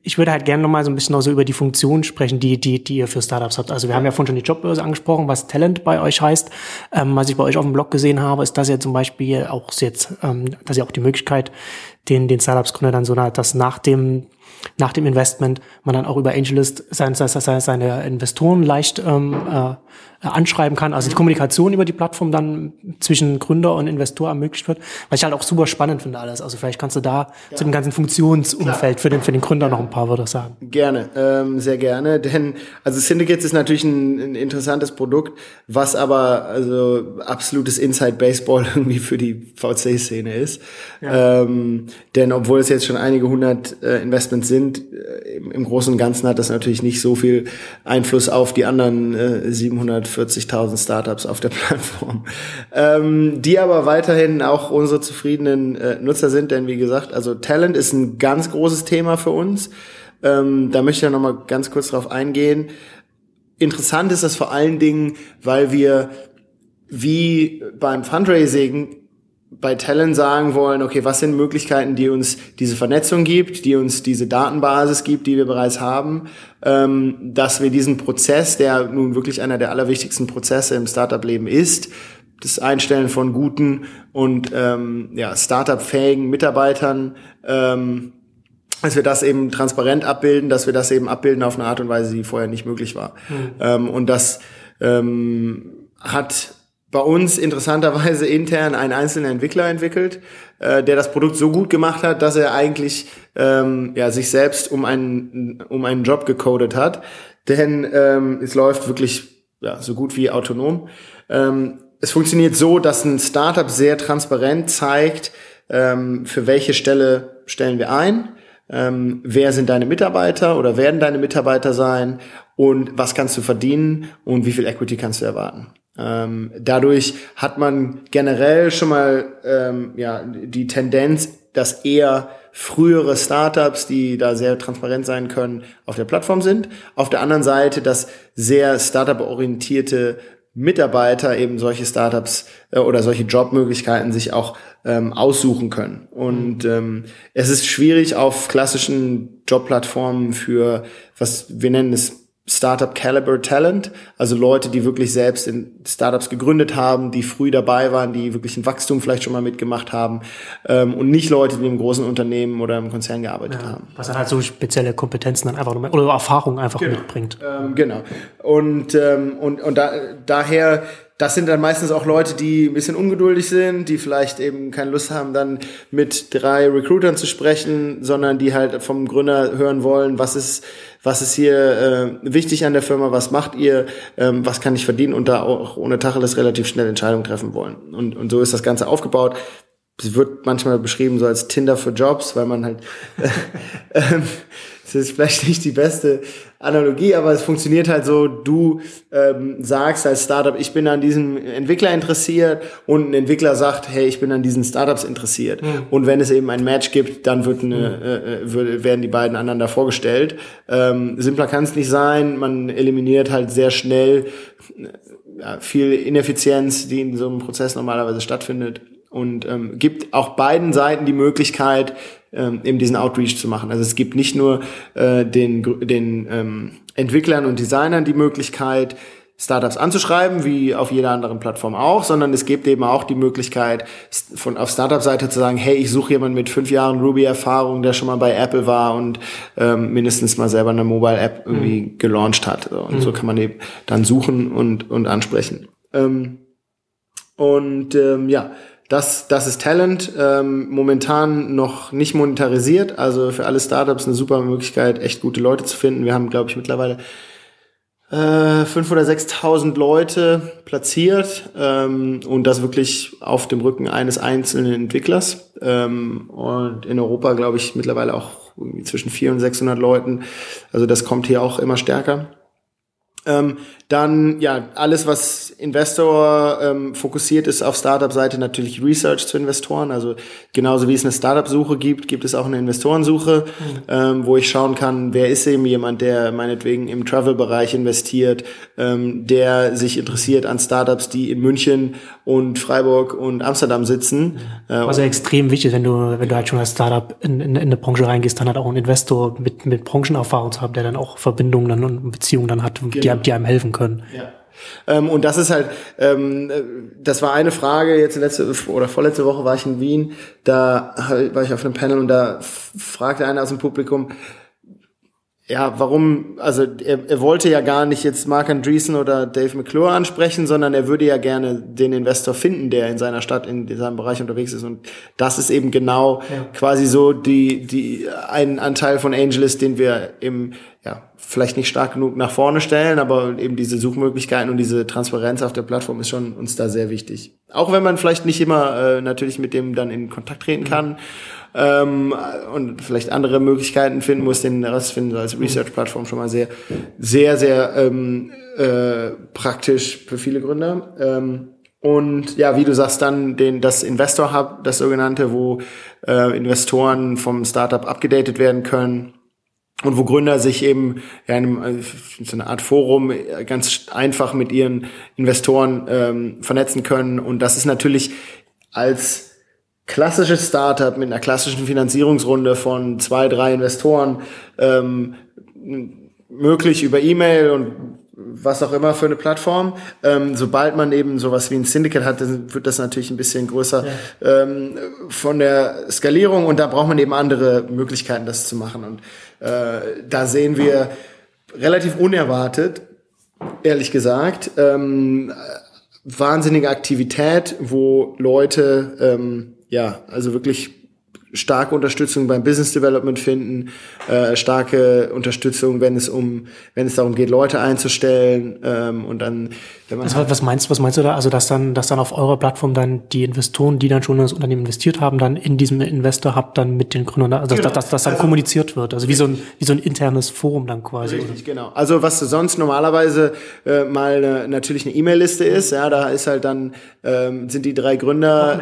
ich würde halt gerne noch mal so ein bisschen noch so über die Funktion sprechen, die die die ihr für Startups habt. Also wir haben ja vorhin schon die Jobbörse angesprochen, was Talent bei euch heißt. Ähm, was ich bei euch auf dem Blog gesehen habe, ist, dass ihr zum Beispiel auch jetzt, ähm, dass ihr auch die Möglichkeit den den Startups Gründer dann so dass nach dem nach dem Investment man dann auch über AngelList seine, seine, seine Investoren leicht ähm, äh, anschreiben kann, also die Kommunikation über die Plattform dann zwischen Gründer und Investor ermöglicht wird, was ich halt auch super spannend finde alles. Also vielleicht kannst du da ja. zu dem ganzen Funktionsumfeld für den, für den Gründer noch ein paar Wörter sagen. Gerne, ähm, sehr gerne, denn also Syndicates ist natürlich ein, ein interessantes Produkt, was aber also absolutes Inside Baseball irgendwie für die VC-Szene ist. Ja. Ähm, denn obwohl es jetzt schon einige hundert äh, Investments sind, äh, im, im Großen und Ganzen hat das natürlich nicht so viel Einfluss auf die anderen äh, 700 140.000 Startups auf der Plattform, ähm, die aber weiterhin auch unsere zufriedenen äh, Nutzer sind, denn wie gesagt, also Talent ist ein ganz großes Thema für uns. Ähm, da möchte ich ja noch mal ganz kurz drauf eingehen. Interessant ist das vor allen Dingen, weil wir wie beim Fundraising bei Talent sagen wollen, okay, was sind Möglichkeiten, die uns diese Vernetzung gibt, die uns diese Datenbasis gibt, die wir bereits haben, ähm, dass wir diesen Prozess, der nun wirklich einer der allerwichtigsten Prozesse im Startup-Leben ist, das Einstellen von guten und ähm, ja, Startup-fähigen Mitarbeitern, ähm, dass wir das eben transparent abbilden, dass wir das eben abbilden auf eine Art und Weise, die vorher nicht möglich war. Mhm. Ähm, und das ähm, hat bei uns interessanterweise intern ein einzelner Entwickler entwickelt, äh, der das Produkt so gut gemacht hat, dass er eigentlich ähm, ja, sich selbst um einen, um einen Job gecodet hat. Denn ähm, es läuft wirklich ja, so gut wie autonom. Ähm, es funktioniert so, dass ein Startup sehr transparent zeigt, ähm, für welche Stelle stellen wir ein, ähm, wer sind deine Mitarbeiter oder werden deine Mitarbeiter sein und was kannst du verdienen und wie viel Equity kannst du erwarten. Ähm, dadurch hat man generell schon mal ähm, ja, die Tendenz, dass eher frühere Startups, die da sehr transparent sein können, auf der Plattform sind. Auf der anderen Seite, dass sehr Startup-orientierte Mitarbeiter eben solche Startups äh, oder solche Jobmöglichkeiten sich auch ähm, aussuchen können. Und ähm, es ist schwierig auf klassischen Jobplattformen für, was wir nennen es Startup Caliber Talent, also Leute, die wirklich selbst in Startups gegründet haben, die früh dabei waren, die wirklich ein Wachstum vielleicht schon mal mitgemacht haben ähm, und nicht Leute, die im großen Unternehmen oder im Konzern gearbeitet ja, haben. Was dann halt so spezielle Kompetenzen dann einfach noch, oder Erfahrung einfach genau. mitbringt. Ähm, genau. Und ähm, und und da, daher das sind dann meistens auch Leute, die ein bisschen ungeduldig sind, die vielleicht eben keine Lust haben, dann mit drei Recruitern zu sprechen, sondern die halt vom Gründer hören wollen, was ist, was ist hier äh, wichtig an der Firma, was macht ihr, ähm, was kann ich verdienen und da auch ohne Tacheles relativ schnell Entscheidungen treffen wollen. Und, und so ist das Ganze aufgebaut. Es wird manchmal beschrieben so als Tinder für Jobs, weil man halt äh, äh, das ist vielleicht nicht die beste Analogie, aber es funktioniert halt so, du ähm, sagst als Startup, ich bin an diesem Entwickler interessiert und ein Entwickler sagt, hey, ich bin an diesen Startups interessiert. Mhm. Und wenn es eben ein Match gibt, dann wird eine, mhm. äh, werden die beiden aneinander vorgestellt. Ähm, simpler kann es nicht sein, man eliminiert halt sehr schnell ja, viel Ineffizienz, die in so einem Prozess normalerweise stattfindet und ähm, gibt auch beiden Seiten die Möglichkeit, ähm, eben diesen Outreach zu machen. Also es gibt nicht nur äh, den, den ähm, Entwicklern und Designern die Möglichkeit, Startups anzuschreiben, wie auf jeder anderen Plattform auch, sondern es gibt eben auch die Möglichkeit, von auf Startup-Seite zu sagen, hey, ich suche jemanden mit fünf Jahren Ruby-Erfahrung, der schon mal bei Apple war und ähm, mindestens mal selber eine Mobile-App irgendwie mhm. gelauncht hat. Und mhm. so kann man eben dann suchen und, und ansprechen. Ähm, und ähm, ja, das, das ist Talent, ähm, momentan noch nicht monetarisiert. Also für alle Startups eine super Möglichkeit, echt gute Leute zu finden. Wir haben, glaube ich, mittlerweile äh, 5.000 oder 6.000 Leute platziert ähm, und das wirklich auf dem Rücken eines einzelnen Entwicklers. Ähm, und in Europa, glaube ich, mittlerweile auch zwischen 400 und 600 Leuten. Also das kommt hier auch immer stärker. Ähm, dann ja alles, was Investor ähm, fokussiert ist auf Startup-Seite natürlich Research zu Investoren. Also genauso wie es eine Startup-Suche gibt, gibt es auch eine Investorensuche, mhm. ähm, wo ich schauen kann, wer ist eben jemand, der meinetwegen im Travel-Bereich investiert, ähm, der sich interessiert an Startups, die in München und Freiburg und Amsterdam sitzen. Äh, ja extrem wichtig, wenn du wenn du halt schon als Startup in, in, in eine Branche reingehst, dann hat auch ein Investor mit mit Branchenerfahrung zu haben, der dann auch Verbindungen dann und Beziehungen dann hat, genau. die, die einem helfen können. Ja. Ähm, und das ist halt, ähm, das war eine Frage, jetzt letzte oder vorletzte Woche war ich in Wien, da war ich auf einem Panel und da fragte einer aus dem Publikum, ja, warum, also er, er wollte ja gar nicht jetzt Mark Andreessen oder Dave McClure ansprechen, sondern er würde ja gerne den Investor finden, der in seiner Stadt, in seinem Bereich unterwegs ist. Und das ist eben genau ja. quasi so die, die, ein Anteil von Angel ist, den wir im, ja, vielleicht nicht stark genug nach vorne stellen, aber eben diese Suchmöglichkeiten und diese Transparenz auf der Plattform ist schon uns da sehr wichtig. Auch wenn man vielleicht nicht immer äh, natürlich mit dem dann in Kontakt treten kann. Mhm ähm, und vielleicht andere Möglichkeiten finden muss, den Rest finden so als Research-Plattform schon mal sehr, sehr, sehr ähm, äh, praktisch für viele Gründer. Ähm, und ja, wie du sagst, dann den, das Investor Hub, das sogenannte, wo äh, Investoren vom Startup abgedatet werden können und wo Gründer sich eben in einem, äh, so eine Art Forum ganz einfach mit ihren Investoren ähm, vernetzen können. Und das ist natürlich als klassisches Startup mit einer klassischen Finanzierungsrunde von zwei, drei Investoren ähm, möglich über E-Mail und was auch immer für eine Plattform. Ähm, sobald man eben sowas wie ein Syndicate hat, dann wird das natürlich ein bisschen größer ja. ähm, von der Skalierung und da braucht man eben andere Möglichkeiten, das zu machen. Und äh, da sehen wir relativ unerwartet, ehrlich gesagt, ähm, wahnsinnige Aktivität, wo Leute ähm, ja, also wirklich starke Unterstützung beim Business Development finden, äh, starke Unterstützung, wenn es um, wenn es darum geht, Leute einzustellen ähm, und dann, also, was meinst, was meinst du da? Also dass dann, dass dann auf eurer Plattform dann die Investoren, die dann schon in das Unternehmen investiert haben, dann in diesem Investor Hub dann mit den Gründern, also genau. dass, dass, dass dann also, kommuniziert wird, also wie so ein wie so ein internes Forum dann quasi. Richtig, oder? genau. Also was sonst normalerweise äh, mal eine, natürlich eine E-Mail-Liste ist, ja, da ist halt dann ähm, sind die drei Gründer,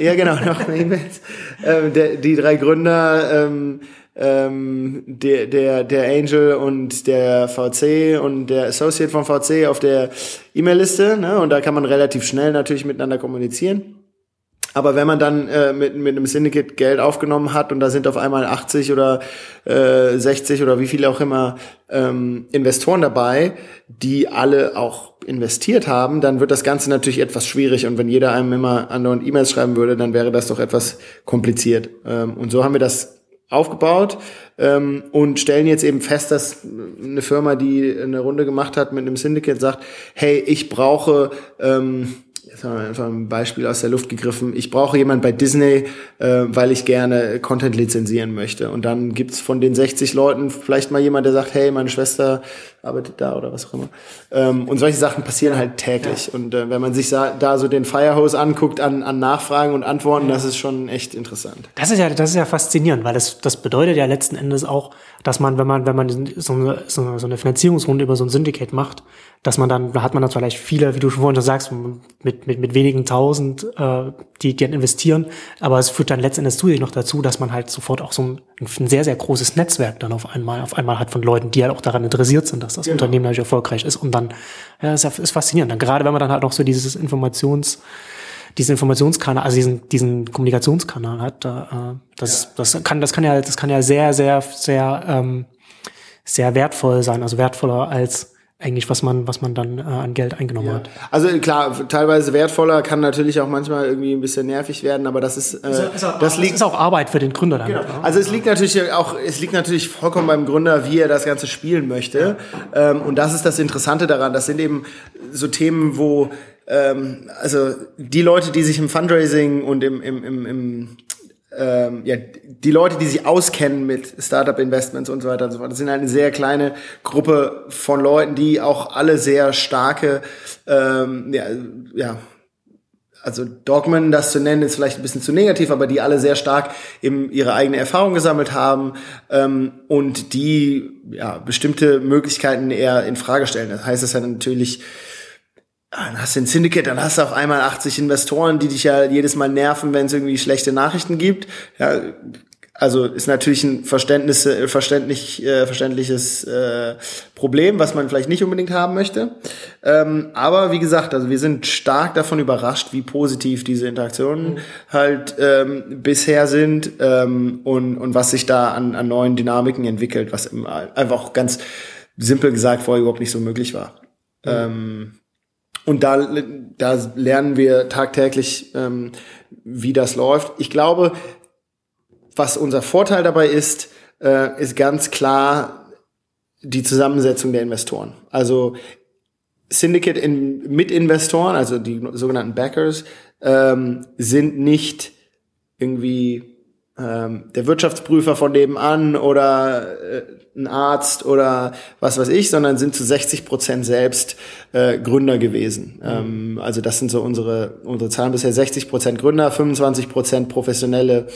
ja genau, noch mehr E-Mails. ähm, die drei Gründer, ähm, ähm, der, der, der Angel und der VC und der Associate vom VC auf der E-Mail-Liste. Ne? Und da kann man relativ schnell natürlich miteinander kommunizieren. Aber wenn man dann äh, mit, mit einem Syndicate Geld aufgenommen hat und da sind auf einmal 80 oder äh, 60 oder wie viele auch immer ähm, Investoren dabei, die alle auch investiert haben, dann wird das Ganze natürlich etwas schwierig. Und wenn jeder einem immer andauernd E-Mails schreiben würde, dann wäre das doch etwas kompliziert. Ähm, und so haben wir das aufgebaut ähm, und stellen jetzt eben fest, dass eine Firma, die eine Runde gemacht hat mit einem Syndicate, sagt, hey, ich brauche ähm, jetzt haben wir einfach ein Beispiel aus der Luft gegriffen. Ich brauche jemanden bei Disney, äh, weil ich gerne Content lizenzieren möchte. Und dann gibt's von den 60 Leuten vielleicht mal jemand, der sagt, hey, meine Schwester arbeitet da oder was auch immer. Ähm, und solche Sachen passieren halt täglich. Ja. Und äh, wenn man sich da so den Firehose anguckt an, an Nachfragen und Antworten, ja. das ist schon echt interessant. Das ist ja, das ist ja faszinierend, weil das, das bedeutet ja letzten Endes auch, dass man, wenn man, wenn man so eine, so eine Finanzierungsrunde über so ein Syndicate macht, dass man dann, da hat man dann vielleicht viele, wie du schon vorhin schon sagst, mit, mit, mit wenigen tausend, äh, die, die dann investieren, aber es führt dann letztendlich zusätzlich noch dazu, dass man halt sofort auch so ein, ein sehr, sehr großes Netzwerk dann auf einmal, auf einmal hat von Leuten, die halt auch daran interessiert sind, dass das genau. Unternehmen natürlich erfolgreich ist und dann, ja, ist, ist faszinierend. Dann gerade wenn man dann halt auch so dieses Informations, diesen Informationskanal, also diesen, diesen Kommunikationskanal hat, da, äh, das, ja. das kann, das kann ja, das kann ja sehr, sehr, sehr, ähm, sehr wertvoll sein, also wertvoller als eigentlich, was man, was man dann äh, an Geld eingenommen ja. hat. Also klar, teilweise wertvoller kann natürlich auch manchmal irgendwie ein bisschen nervig werden, aber das ist, äh, ist, ist auch, das liegt, ist auch Arbeit für den Gründer dann. Genau. Ne? Also es liegt natürlich auch, es liegt natürlich vollkommen beim Gründer, wie er das Ganze spielen möchte. Ja. Ähm, und das ist das Interessante daran. Das sind eben so Themen, wo ähm, also die Leute, die sich im Fundraising und im, im, im, im ähm, ja, die Leute, die sich auskennen mit Startup-Investments und so weiter und so fort, das sind halt eine sehr kleine Gruppe von Leuten, die auch alle sehr starke, ähm, ja, ja, also Dogmen, das zu nennen, ist vielleicht ein bisschen zu negativ, aber die alle sehr stark eben ihre eigene Erfahrung gesammelt haben ähm, und die ja bestimmte Möglichkeiten eher in Frage stellen. Das heißt, es ja natürlich dann hast du ein Syndicate, dann hast du auf einmal 80 Investoren, die dich ja jedes Mal nerven, wenn es irgendwie schlechte Nachrichten gibt. Ja, also ist natürlich ein Verständnis, äh, verständlich, äh, verständliches äh, Problem, was man vielleicht nicht unbedingt haben möchte. Ähm, aber wie gesagt, also wir sind stark davon überrascht, wie positiv diese Interaktionen mhm. halt ähm, bisher sind ähm, und, und was sich da an, an neuen Dynamiken entwickelt, was einfach auch ganz simpel gesagt vorher überhaupt nicht so möglich war. Mhm. Ähm, und da, da lernen wir tagtäglich, ähm, wie das läuft. Ich glaube, was unser Vorteil dabei ist, äh, ist ganz klar die Zusammensetzung der Investoren. Also Syndicate in, mit Investoren, also die sogenannten Backers, ähm, sind nicht irgendwie ähm, der Wirtschaftsprüfer von nebenan oder äh, ein Arzt oder was weiß ich, sondern sind zu 60 Prozent selbst äh, Gründer gewesen. Mhm. Ähm, also das sind so unsere, unsere Zahlen bisher. 60 Prozent Gründer, 25 Prozent professionelle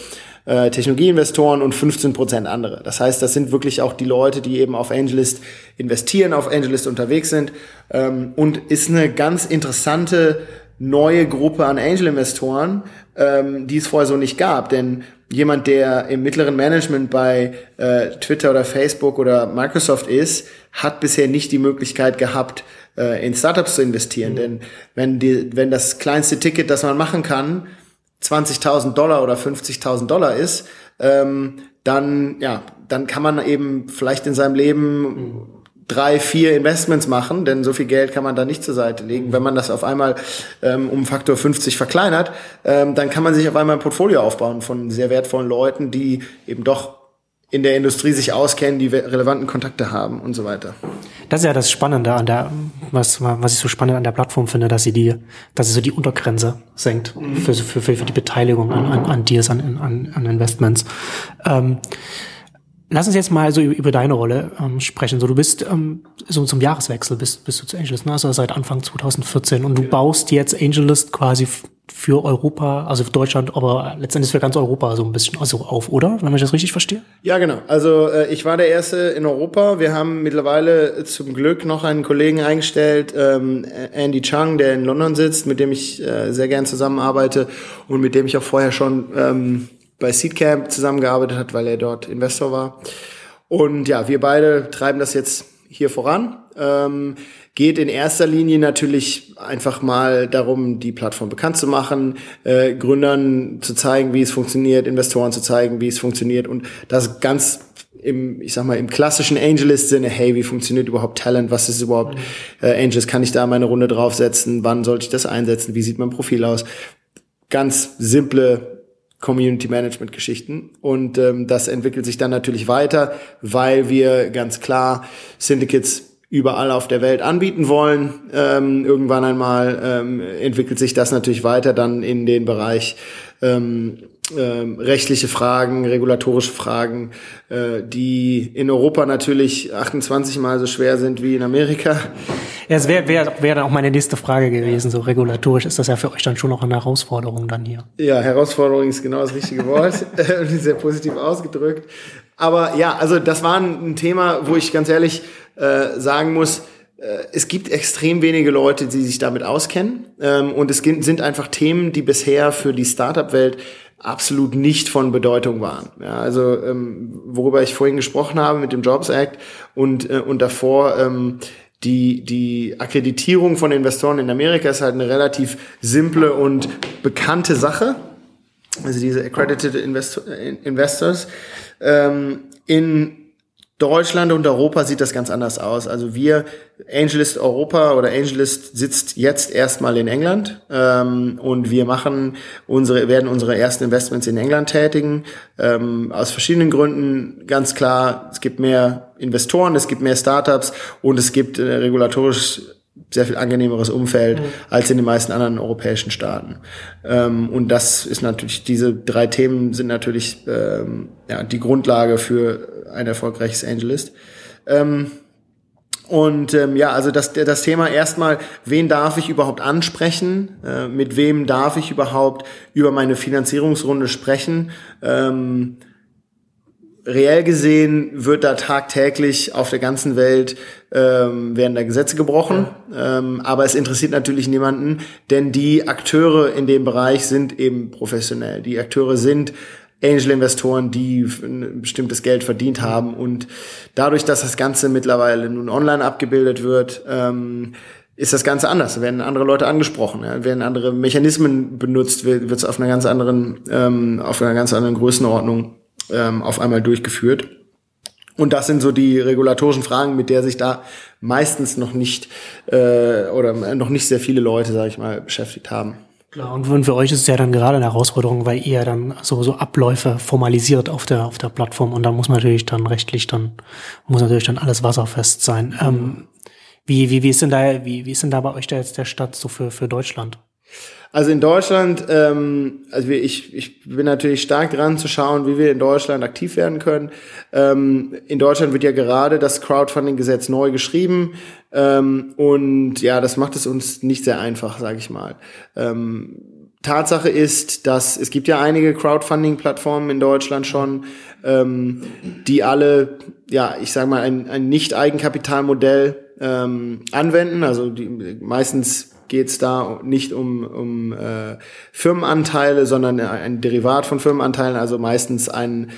äh, Technologieinvestoren und 15 Prozent andere. Das heißt, das sind wirklich auch die Leute, die eben auf AngelList investieren, auf AngelList unterwegs sind ähm, und ist eine ganz interessante neue Gruppe an Angel-Investoren, ähm, die es vorher so nicht gab. Denn jemand, der im mittleren Management bei äh, Twitter oder Facebook oder Microsoft ist, hat bisher nicht die Möglichkeit gehabt, äh, in Startups zu investieren. Mhm. Denn wenn, die, wenn das kleinste Ticket, das man machen kann, 20.000 Dollar oder 50.000 Dollar ist, ähm, dann, ja, dann kann man eben vielleicht in seinem Leben mhm drei, vier Investments machen, denn so viel Geld kann man da nicht zur Seite legen. Wenn man das auf einmal ähm, um Faktor 50 verkleinert, ähm, dann kann man sich auf einmal ein Portfolio aufbauen von sehr wertvollen Leuten, die eben doch in der Industrie sich auskennen, die relevanten Kontakte haben und so weiter. Das ist ja das Spannende an der, was, was ich so spannend an der Plattform finde, dass sie die, dass sie so die Untergrenze senkt mhm. für, für, für die Beteiligung an, an, an Deals, an, an, an Investments. Ähm, Lass uns jetzt mal so über deine Rolle ähm, sprechen. So, du bist ähm, so zum Jahreswechsel bist, bist du zu Angelist, ne? also seit Anfang 2014 und du genau. baust jetzt Angelist quasi für Europa, also für Deutschland, aber letztendlich für ganz Europa so ein bisschen also auf, oder? Wenn ich das richtig verstehe? Ja, genau. Also äh, ich war der Erste in Europa. Wir haben mittlerweile zum Glück noch einen Kollegen eingestellt, ähm, Andy Chung, der in London sitzt, mit dem ich äh, sehr gern zusammenarbeite und mit dem ich auch vorher schon ähm, bei Seedcamp zusammengearbeitet hat, weil er dort Investor war. Und ja, wir beide treiben das jetzt hier voran. Ähm, geht in erster Linie natürlich einfach mal darum, die Plattform bekannt zu machen, äh, Gründern zu zeigen, wie es funktioniert, Investoren zu zeigen, wie es funktioniert und das ganz im, ich sag mal, im klassischen Angelist-Sinne, hey, wie funktioniert überhaupt Talent? Was ist überhaupt äh, Angels? Kann ich da meine Runde draufsetzen? Wann sollte ich das einsetzen? Wie sieht mein Profil aus? Ganz simple Community Management Geschichten. Und ähm, das entwickelt sich dann natürlich weiter, weil wir ganz klar Syndicates überall auf der Welt anbieten wollen. Ähm, irgendwann einmal ähm, entwickelt sich das natürlich weiter dann in den Bereich ähm, ähm, rechtliche Fragen, regulatorische Fragen, äh, die in Europa natürlich 28 mal so schwer sind wie in Amerika. Ja, es wäre wär, wär dann auch meine nächste Frage gewesen. So regulatorisch ist das ja für euch dann schon noch eine Herausforderung dann hier. Ja, Herausforderung ist genau das richtige Wort, sehr positiv ausgedrückt. Aber ja, also das war ein Thema, wo ich ganz ehrlich äh, sagen muss, äh, es gibt extrem wenige Leute, die sich damit auskennen. Ähm, und es sind einfach Themen, die bisher für die Startup-Welt absolut nicht von Bedeutung waren. Ja, also ähm, worüber ich vorhin gesprochen habe mit dem Jobs Act und, äh, und davor ähm, die, die Akkreditierung von Investoren in Amerika ist halt eine relativ simple und bekannte Sache. Also diese Accredited Investor, Investors. Ähm, in Deutschland und Europa sieht das ganz anders aus. Also wir, AngelList Europa oder AngelList sitzt jetzt erstmal in England ähm, und wir machen unsere, werden unsere ersten Investments in England tätigen. Ähm, aus verschiedenen Gründen ganz klar, es gibt mehr Investoren, es gibt mehr Startups und es gibt äh, regulatorisch sehr viel angenehmeres Umfeld mhm. als in den meisten anderen europäischen Staaten. Ähm, und das ist natürlich, diese drei Themen sind natürlich ähm, ja, die Grundlage für ein erfolgreiches Angelist. Ähm, und ähm, ja, also das, das Thema erstmal, wen darf ich überhaupt ansprechen? Äh, mit wem darf ich überhaupt über meine Finanzierungsrunde sprechen? Ähm, reell gesehen wird da tagtäglich auf der ganzen Welt ähm, werden da Gesetze gebrochen, ja. ähm, aber es interessiert natürlich niemanden, denn die Akteure in dem Bereich sind eben professionell. Die Akteure sind Angel-Investoren, die ein bestimmtes Geld verdient haben und dadurch, dass das Ganze mittlerweile nun online abgebildet wird, ähm, ist das Ganze anders. Werden andere Leute angesprochen, ja, werden andere Mechanismen benutzt, wird es auf einer ganz anderen, ähm, auf einer ganz anderen Größenordnung ähm, auf einmal durchgeführt. Und das sind so die regulatorischen Fragen, mit der sich da meistens noch nicht äh, oder noch nicht sehr viele Leute, sage ich mal, beschäftigt haben. Klar, und für euch ist es ja dann gerade eine Herausforderung, weil ihr dann so, so Abläufe formalisiert auf der, auf der Plattform und da muss natürlich dann rechtlich dann, muss natürlich dann alles wasserfest sein. Ähm, wie, wie, wie ist denn da, wie, wie ist denn da bei euch da jetzt der Stadt so für, für Deutschland? Also in Deutschland, ähm, also ich, ich bin natürlich stark dran zu schauen, wie wir in Deutschland aktiv werden können. Ähm, in Deutschland wird ja gerade das Crowdfunding-Gesetz neu geschrieben ähm, und ja, das macht es uns nicht sehr einfach, sage ich mal. Ähm, Tatsache ist, dass es gibt ja einige Crowdfunding-Plattformen in Deutschland schon, ähm, die alle, ja, ich sage mal, ein, ein Nicht-Eigenkapitalmodell ähm, anwenden. Also die meistens geht es da nicht um, um äh, Firmenanteile, sondern ein Derivat von Firmenanteilen, also meistens ein,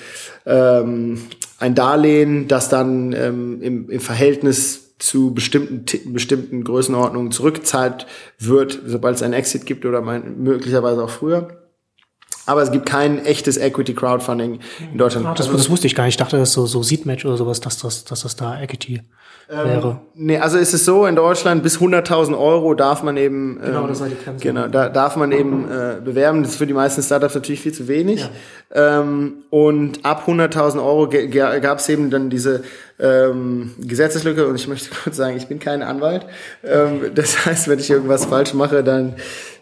ähm, ein Darlehen, das dann ähm, im, im Verhältnis zu bestimmten, bestimmten Größenordnungen zurückgezahlt wird, sobald es einen Exit gibt oder mein, möglicherweise auch früher. Aber es gibt kein echtes Equity Crowdfunding in Deutschland. Das, das, wusste ich gar nicht. Ich dachte, das ist so, so Seedmatch oder sowas, dass das, dass das da Equity ähm, wäre. Nee, also ist es so, in Deutschland bis 100.000 Euro darf man eben, ähm, genau, das war die Grenze. Genau, da darf man eben äh, bewerben. Das ist für die meisten Startups natürlich viel zu wenig. Ja. Ähm, und ab 100.000 Euro gab es eben dann diese ähm, Gesetzeslücke und ich möchte kurz sagen, ich bin kein Anwalt. Ähm, das heißt, wenn ich irgendwas falsch mache, dann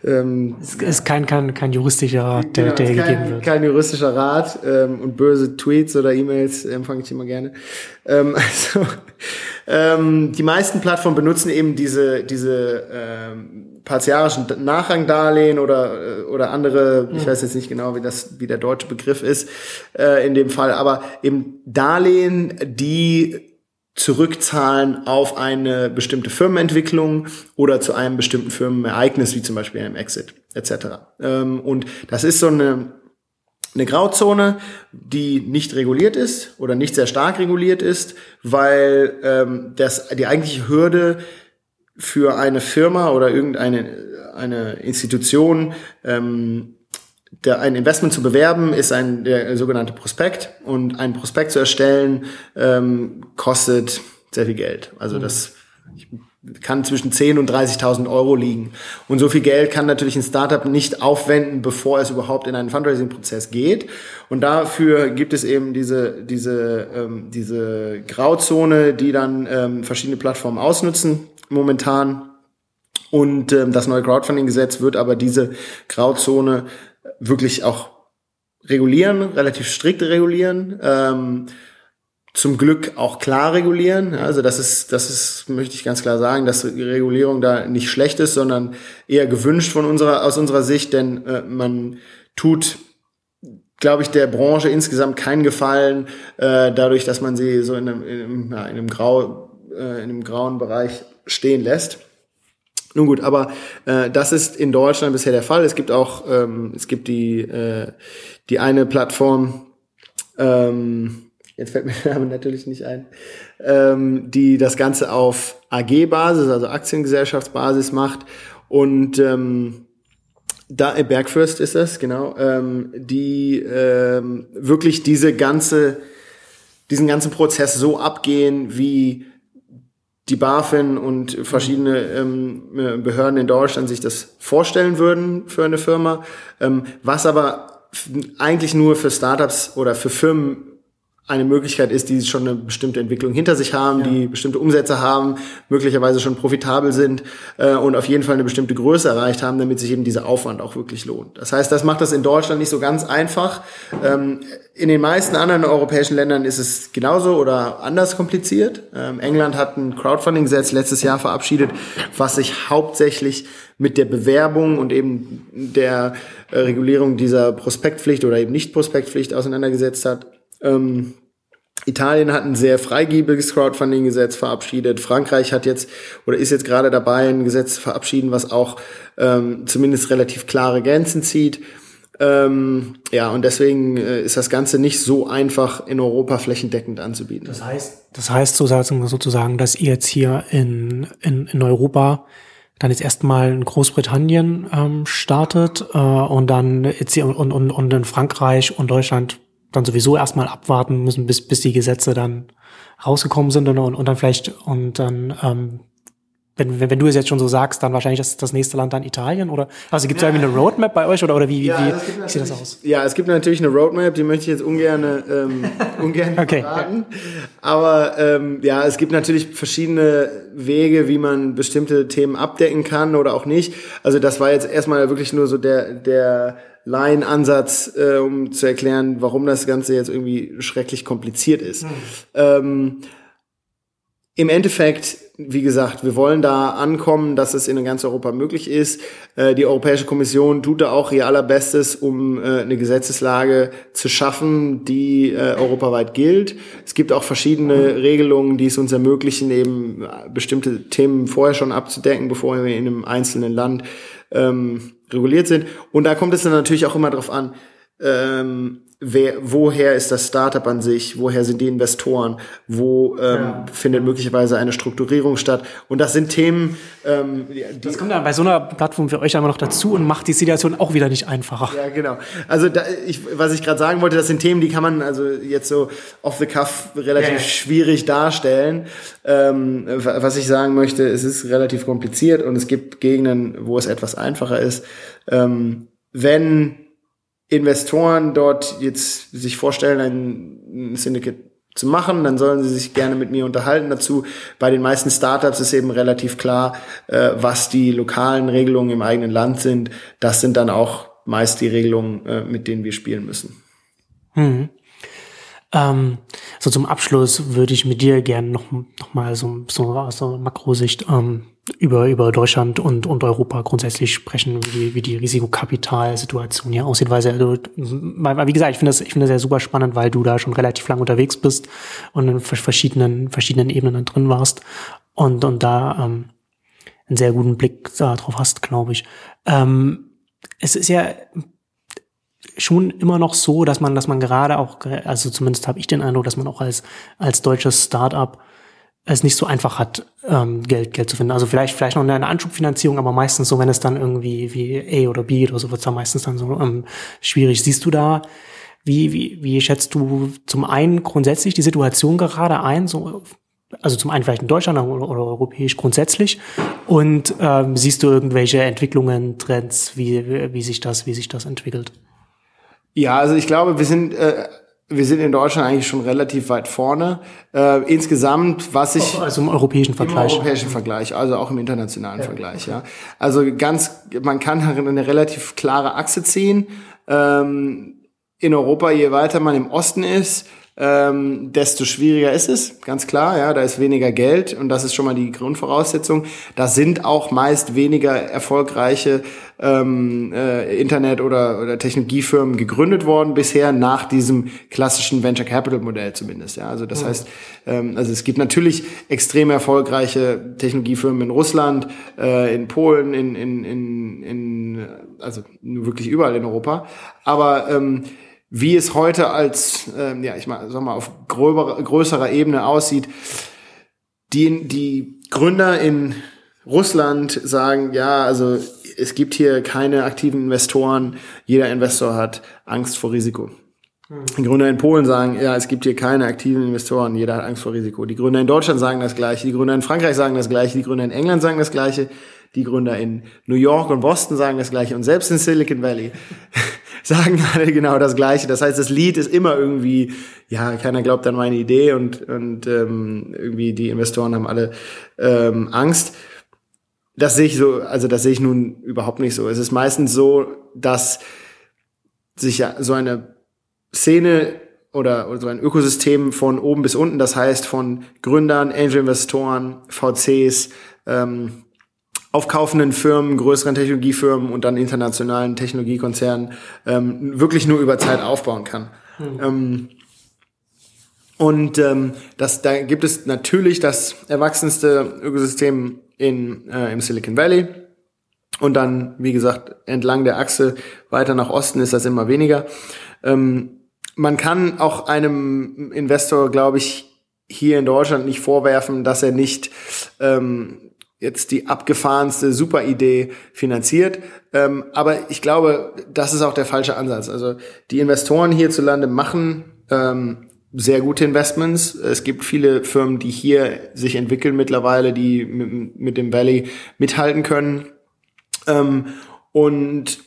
ähm, es ist kein, kein, kein juristischer Rat, der, genau, der kein, gegeben wird. Kein juristischer Rat ähm, und böse Tweets oder E-Mails empfange ich immer gerne. Ähm, also ähm, die meisten Plattformen benutzen eben diese, diese ähm, partiarischen Nachrangdarlehen oder, äh, oder andere, ich weiß jetzt nicht genau, wie das, wie der deutsche Begriff ist, äh, in dem Fall, aber eben Darlehen, die zurückzahlen auf eine bestimmte Firmenentwicklung oder zu einem bestimmten Firmenereignis, wie zum Beispiel einem Exit etc. Ähm, und das ist so eine, eine Grauzone, die nicht reguliert ist oder nicht sehr stark reguliert ist, weil ähm, das, die eigentliche Hürde für eine Firma oder irgendeine eine Institution ähm, der, ein Investment zu bewerben, ist ein der sogenannte Prospekt. Und ein Prospekt zu erstellen, ähm, kostet sehr viel Geld. Also mhm. das kann zwischen 10 und 30.000 Euro liegen. Und so viel Geld kann natürlich ein Startup nicht aufwenden, bevor es überhaupt in einen Fundraising-Prozess geht. Und dafür gibt es eben diese, diese, ähm, diese Grauzone, die dann ähm, verschiedene Plattformen ausnutzen momentan. Und ähm, das neue Crowdfunding-Gesetz wird aber diese Grauzone wirklich auch regulieren, relativ strikt regulieren. Ähm, zum Glück auch klar regulieren. Also das ist, das ist, möchte ich ganz klar sagen, dass die Regulierung da nicht schlecht ist, sondern eher gewünscht von unserer, aus unserer Sicht, denn äh, man tut glaube ich, der Branche insgesamt keinen Gefallen, äh, dadurch, dass man sie so in einem, in einem, ja, in einem, Grau, äh, in einem grauen Bereich stehen lässt. Nun gut, aber äh, das ist in Deutschland bisher der Fall. Es gibt auch, ähm, es gibt die, äh, die eine Plattform, ähm, jetzt fällt mir der Name natürlich nicht ein, ähm, die das Ganze auf AG-Basis, also Aktiengesellschaftsbasis macht. Und ähm, da äh, Bergfürst ist das, genau, ähm, die ähm, wirklich diese ganze, diesen ganzen Prozess so abgehen, wie die BaFin und verschiedene ähm, Behörden in Deutschland sich das vorstellen würden für eine Firma, ähm, was aber eigentlich nur für Startups oder für Firmen eine Möglichkeit ist, die schon eine bestimmte Entwicklung hinter sich haben, ja. die bestimmte Umsätze haben, möglicherweise schon profitabel sind äh, und auf jeden Fall eine bestimmte Größe erreicht haben, damit sich eben dieser Aufwand auch wirklich lohnt. Das heißt, das macht das in Deutschland nicht so ganz einfach. Ähm, in den meisten anderen europäischen Ländern ist es genauso oder anders kompliziert. Ähm, England hat ein Crowdfunding-Gesetz letztes Jahr verabschiedet, was sich hauptsächlich mit der Bewerbung und eben der äh, Regulierung dieser Prospektpflicht oder eben Nicht-Prospektpflicht auseinandergesetzt hat. Ähm, Italien hat ein sehr freigebiges Crowdfunding-Gesetz verabschiedet. Frankreich hat jetzt oder ist jetzt gerade dabei, ein Gesetz zu verabschieden, was auch ähm, zumindest relativ klare Grenzen zieht. Ähm, ja, und deswegen äh, ist das Ganze nicht so einfach in Europa flächendeckend anzubieten. Das heißt, das heißt sozusagen, dass ihr jetzt hier in, in, in Europa dann jetzt erstmal in Großbritannien ähm, startet äh, und dann jetzt hier und, und, und in Frankreich und Deutschland dann sowieso erstmal abwarten müssen, bis, bis die Gesetze dann rausgekommen sind und, und, und dann vielleicht und dann ähm, wenn, wenn, wenn du es jetzt schon so sagst, dann wahrscheinlich das, das nächste Land dann Italien oder also gibt es ja. irgendwie eine Roadmap bei euch oder, oder wie, ja, wie, also wie sieht das aus? Ja, es gibt natürlich eine Roadmap, die möchte ich jetzt ungern, ähm, ungern okay. verraten. Aber ähm, ja, es gibt natürlich verschiedene Wege, wie man bestimmte Themen abdecken kann oder auch nicht. Also das war jetzt erstmal wirklich nur so der, der Laienansatz, äh, um zu erklären, warum das Ganze jetzt irgendwie schrecklich kompliziert ist. Hm. Ähm, Im Endeffekt, wie gesagt, wir wollen da ankommen, dass es in ganz Europa möglich ist. Äh, die Europäische Kommission tut da auch ihr allerbestes, um äh, eine Gesetzeslage zu schaffen, die äh, europaweit gilt. Es gibt auch verschiedene Regelungen, die es uns ermöglichen, eben bestimmte Themen vorher schon abzudecken, bevor wir in einem einzelnen Land ähm, reguliert sind. Und da kommt es dann natürlich auch immer darauf an, ähm, wer, woher ist das Startup an sich, woher sind die Investoren, wo ähm, ja. findet möglicherweise eine Strukturierung statt. Und das sind Themen, ähm, die, Das kommt dann bei so einer Plattform für euch aber noch dazu und macht die Situation auch wieder nicht einfacher. Ja, genau. Also da, ich, was ich gerade sagen wollte, das sind Themen, die kann man also jetzt so off the cuff relativ ja. schwierig darstellen. Ähm, was ich sagen möchte, es ist relativ kompliziert und es gibt Gegenden, wo es etwas einfacher ist. Ähm, wenn Investoren dort jetzt sich vorstellen, ein Syndicate zu machen, dann sollen sie sich gerne mit mir unterhalten dazu. Bei den meisten Startups ist eben relativ klar, äh, was die lokalen Regelungen im eigenen Land sind. Das sind dann auch meist die Regelungen, äh, mit denen wir spielen müssen. Hm. Ähm, so zum Abschluss würde ich mit dir gerne noch, noch mal so, so aus der Makrosicht ähm, über, über Deutschland und, und Europa grundsätzlich sprechen, wie, wie die Risikokapitalsituation hier aussieht, weil, sehr, weil wie gesagt, ich finde das, ich finde das ja super spannend, weil du da schon relativ lang unterwegs bist und in verschiedenen, verschiedenen Ebenen dann drin warst und, und da ähm, einen sehr guten Blick darauf hast, glaube ich. Ähm, es ist ja schon immer noch so, dass man, dass man gerade auch, also zumindest habe ich den Eindruck, dass man auch als, als deutsches Startup es nicht so einfach hat, ähm, Geld, Geld zu finden. Also vielleicht, vielleicht noch eine Anschubfinanzierung, aber meistens so, wenn es dann irgendwie wie A oder B oder so wird es dann meistens dann so ähm, schwierig. Siehst du da, wie, wie, wie schätzt du zum einen grundsätzlich die Situation gerade ein, so also zum einen vielleicht in Deutschland oder, oder europäisch grundsätzlich und ähm, siehst du irgendwelche Entwicklungen, Trends, wie, wie sich das, wie sich das entwickelt? Ja, also ich glaube, wir sind äh, wir sind in Deutschland eigentlich schon relativ weit vorne. Äh, insgesamt, was ich also im europäischen Vergleich, im europäischen Vergleich, also auch im internationalen ja. Vergleich, ja. Also ganz, man kann eine relativ klare Achse ziehen. Ähm, in Europa, je weiter man im Osten ist, ähm, desto schwieriger ist es, ganz klar. Ja, da ist weniger Geld und das ist schon mal die Grundvoraussetzung. Da sind auch meist weniger erfolgreiche ähm, äh, Internet- oder, oder Technologiefirmen gegründet worden bisher nach diesem klassischen Venture Capital Modell zumindest. Ja, also das mhm. heißt, ähm, also es gibt natürlich extrem erfolgreiche Technologiefirmen in Russland, äh, in Polen, in, in, in, in also wirklich überall in Europa, aber ähm, wie es heute als, ähm, ja, ich mal, sag mal, auf gröber, größerer Ebene aussieht. Die, die Gründer in Russland sagen, ja, also es gibt hier keine aktiven Investoren. Jeder Investor hat Angst vor Risiko. Hm. Die Gründer in Polen sagen, ja, es gibt hier keine aktiven Investoren, jeder hat Angst vor Risiko. Die Gründer in Deutschland sagen das Gleiche, die Gründer in Frankreich sagen das Gleiche, die Gründer in England sagen das Gleiche, die Gründer in New York und Boston sagen das Gleiche und selbst in Silicon Valley sagen alle genau das Gleiche. Das heißt, das Lied ist immer irgendwie, ja, keiner glaubt an meine Idee und, und ähm, irgendwie die Investoren haben alle ähm, Angst. Das sehe ich so, also das sehe ich nun überhaupt nicht so. Es ist meistens so, dass sich ja so eine Szene oder, so ein Ökosystem von oben bis unten, das heißt von Gründern, Angel-Investoren, VCs, ähm, aufkaufenden Firmen, größeren Technologiefirmen und dann internationalen Technologiekonzernen ähm, wirklich nur über Zeit aufbauen kann. Mhm. Ähm, und ähm, das, da gibt es natürlich das erwachsenste Ökosystem in, äh, im Silicon Valley. Und dann, wie gesagt, entlang der Achse weiter nach Osten ist das immer weniger. Ähm, man kann auch einem Investor, glaube ich, hier in Deutschland nicht vorwerfen, dass er nicht ähm, jetzt die abgefahrenste Superidee finanziert. Ähm, aber ich glaube, das ist auch der falsche Ansatz. Also die Investoren hierzulande machen ähm, sehr gute Investments. Es gibt viele Firmen, die hier sich entwickeln mittlerweile, die mit, mit dem Valley mithalten können. Ähm, und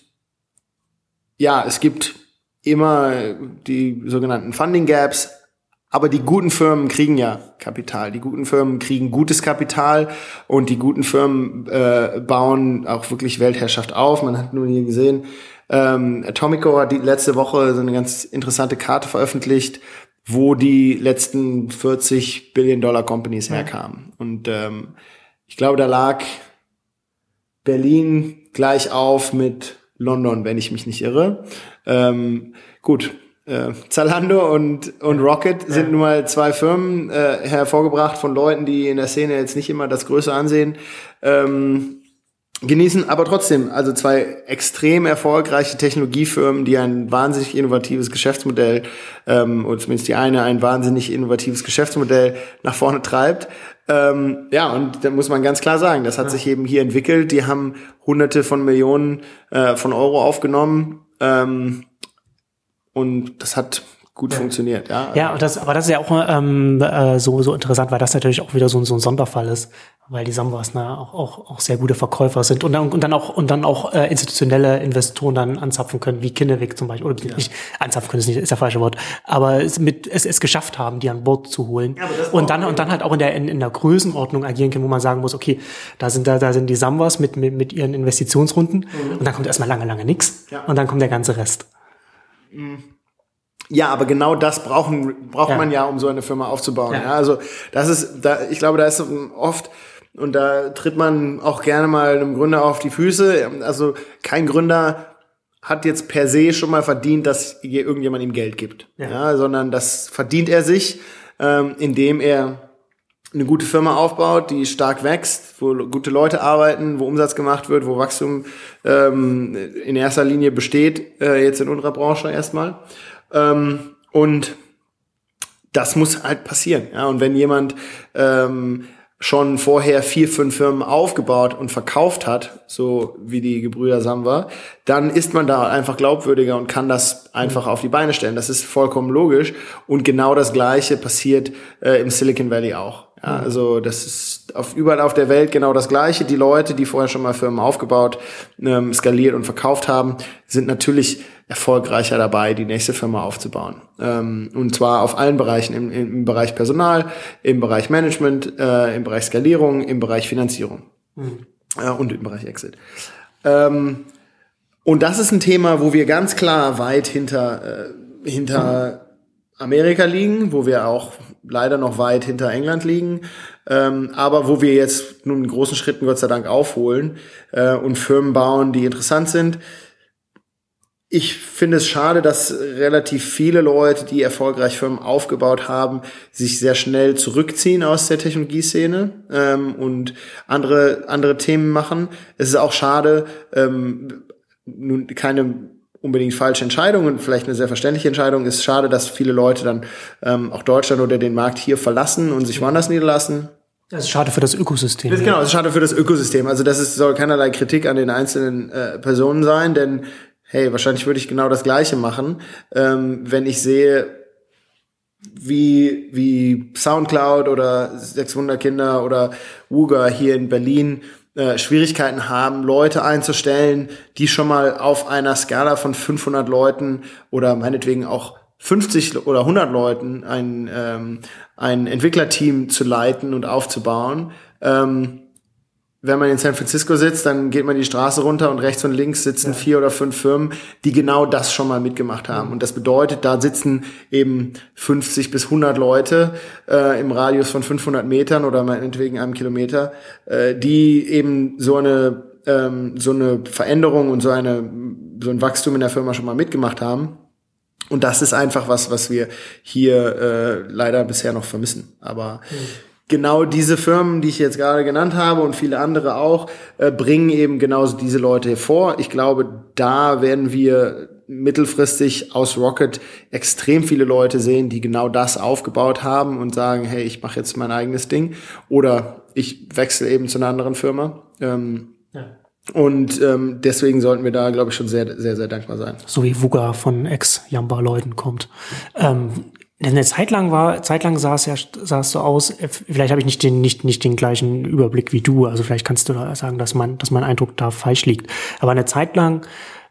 ja, es gibt immer die sogenannten Funding Gaps, aber die guten Firmen kriegen ja Kapital. Die guten Firmen kriegen gutes Kapital und die guten Firmen äh, bauen auch wirklich Weltherrschaft auf. Man hat nur hier gesehen, ähm, Atomico hat die letzte Woche so eine ganz interessante Karte veröffentlicht, wo die letzten 40 Billion Dollar Companies herkamen. Und ähm, ich glaube, da lag Berlin gleich auf mit London, wenn ich mich nicht irre. Ähm, gut, äh, Zalando und, und Rocket sind nun mal zwei Firmen äh, hervorgebracht von Leuten, die in der Szene jetzt nicht immer das größte Ansehen ähm, genießen, aber trotzdem, also zwei extrem erfolgreiche Technologiefirmen, die ein wahnsinnig innovatives Geschäftsmodell, ähm, oder zumindest die eine ein wahnsinnig innovatives Geschäftsmodell nach vorne treibt. Ähm, ja, und da muss man ganz klar sagen, das hat ja. sich eben hier entwickelt. Die haben hunderte von Millionen äh, von Euro aufgenommen. Ähm, und das hat gut ja. funktioniert. Ja, ja und das, aber das ist ja auch ähm, äh, so, so interessant, weil das natürlich auch wieder so, so ein Sonderfall ist, weil die Sambas ne, auch, auch, auch sehr gute Verkäufer sind und dann, und dann auch, und dann auch äh, institutionelle Investoren dann anzapfen können, wie Kinnevik zum Beispiel, oder ja. nicht anzapfen können, ist nicht ist das falsche Wort, aber es, mit, es, es geschafft haben, die an Bord zu holen ja, und dann und dann halt auch in der in, in der Größenordnung agieren können, wo man sagen muss, okay, da sind da, da sind die Sambas mit, mit, mit ihren Investitionsrunden mhm. und dann kommt erstmal lange, lange nix ja. und dann kommt der ganze Rest. Mhm. Ja, aber genau das brauchen, braucht ja. man ja, um so eine Firma aufzubauen. Ja. ja. also das ist, da, ich glaube, da ist oft und da tritt man auch gerne mal einem Gründer auf die Füße. Also kein Gründer hat jetzt per se schon mal verdient, dass irgendjemand ihm Geld gibt, ja. ja sondern das verdient er sich, ähm, indem er eine gute Firma aufbaut, die stark wächst, wo gute Leute arbeiten, wo Umsatz gemacht wird, wo Wachstum ähm, in erster Linie besteht, äh, jetzt in unserer Branche erstmal. Ähm, und das muss halt passieren. Ja? Und wenn jemand ähm, schon vorher vier, fünf Firmen aufgebaut und verkauft hat, so wie die Gebrüder Samwa, dann ist man da einfach glaubwürdiger und kann das einfach auf die Beine stellen. Das ist vollkommen logisch. Und genau das Gleiche passiert äh, im Silicon Valley auch. Ja, also das ist auf, überall auf der Welt genau das Gleiche. Die Leute, die vorher schon mal Firmen aufgebaut, ähm, skaliert und verkauft haben, sind natürlich erfolgreicher dabei, die nächste Firma aufzubauen. Ähm, und zwar auf allen Bereichen, im, im Bereich Personal, im Bereich Management, äh, im Bereich Skalierung, im Bereich Finanzierung mhm. äh, und im Bereich Exit. Ähm, und das ist ein Thema, wo wir ganz klar weit hinter, äh, hinter Amerika liegen, wo wir auch leider noch weit hinter England liegen, ähm, aber wo wir jetzt nun in großen Schritten Gott sei Dank aufholen äh, und Firmen bauen, die interessant sind. Ich finde es schade, dass relativ viele Leute, die erfolgreich Firmen aufgebaut haben, sich sehr schnell zurückziehen aus der Technologieszene ähm, und andere andere Themen machen. Es ist auch schade, ähm, nun keine unbedingt falsche Entscheidung und vielleicht eine sehr verständliche Entscheidung. Es ist schade, dass viele Leute dann ähm, auch Deutschland oder den Markt hier verlassen und sich woanders niederlassen. Das ist schade für das Ökosystem. Das, genau, es ist schade für das Ökosystem. Also das ist, soll keinerlei Kritik an den einzelnen äh, Personen sein, denn hey, wahrscheinlich würde ich genau das Gleiche machen, ähm, wenn ich sehe, wie, wie Soundcloud oder Sechs Wunderkinder oder Wuga hier in Berlin äh, Schwierigkeiten haben, Leute einzustellen, die schon mal auf einer Skala von 500 Leuten oder meinetwegen auch 50 oder 100 Leuten ein, ähm, ein Entwicklerteam zu leiten und aufzubauen. Ähm, wenn man in San Francisco sitzt, dann geht man die Straße runter und rechts und links sitzen ja. vier oder fünf Firmen, die genau das schon mal mitgemacht haben. Und das bedeutet, da sitzen eben 50 bis 100 Leute äh, im Radius von 500 Metern oder meinetwegen einem Kilometer, äh, die eben so eine ähm, so eine Veränderung und so eine so ein Wachstum in der Firma schon mal mitgemacht haben. Und das ist einfach was, was wir hier äh, leider bisher noch vermissen. Aber mhm genau diese Firmen, die ich jetzt gerade genannt habe und viele andere auch, äh, bringen eben genauso diese Leute hervor. Ich glaube, da werden wir mittelfristig aus Rocket extrem viele Leute sehen, die genau das aufgebaut haben und sagen, hey, ich mache jetzt mein eigenes Ding oder ich wechsle eben zu einer anderen Firma. Ähm, ja. Und ähm, deswegen sollten wir da, glaube ich, schon sehr, sehr, sehr dankbar sein. So wie Wuga von Ex-Jamba-Leuten kommt. Ähm, eine Zeit lang war, zeitlang sah es ja, sah es so aus, äh, vielleicht habe ich nicht den, nicht, nicht den gleichen Überblick wie du, also vielleicht kannst du da sagen, dass man, dass mein Eindruck da falsch liegt. Aber eine Zeit lang,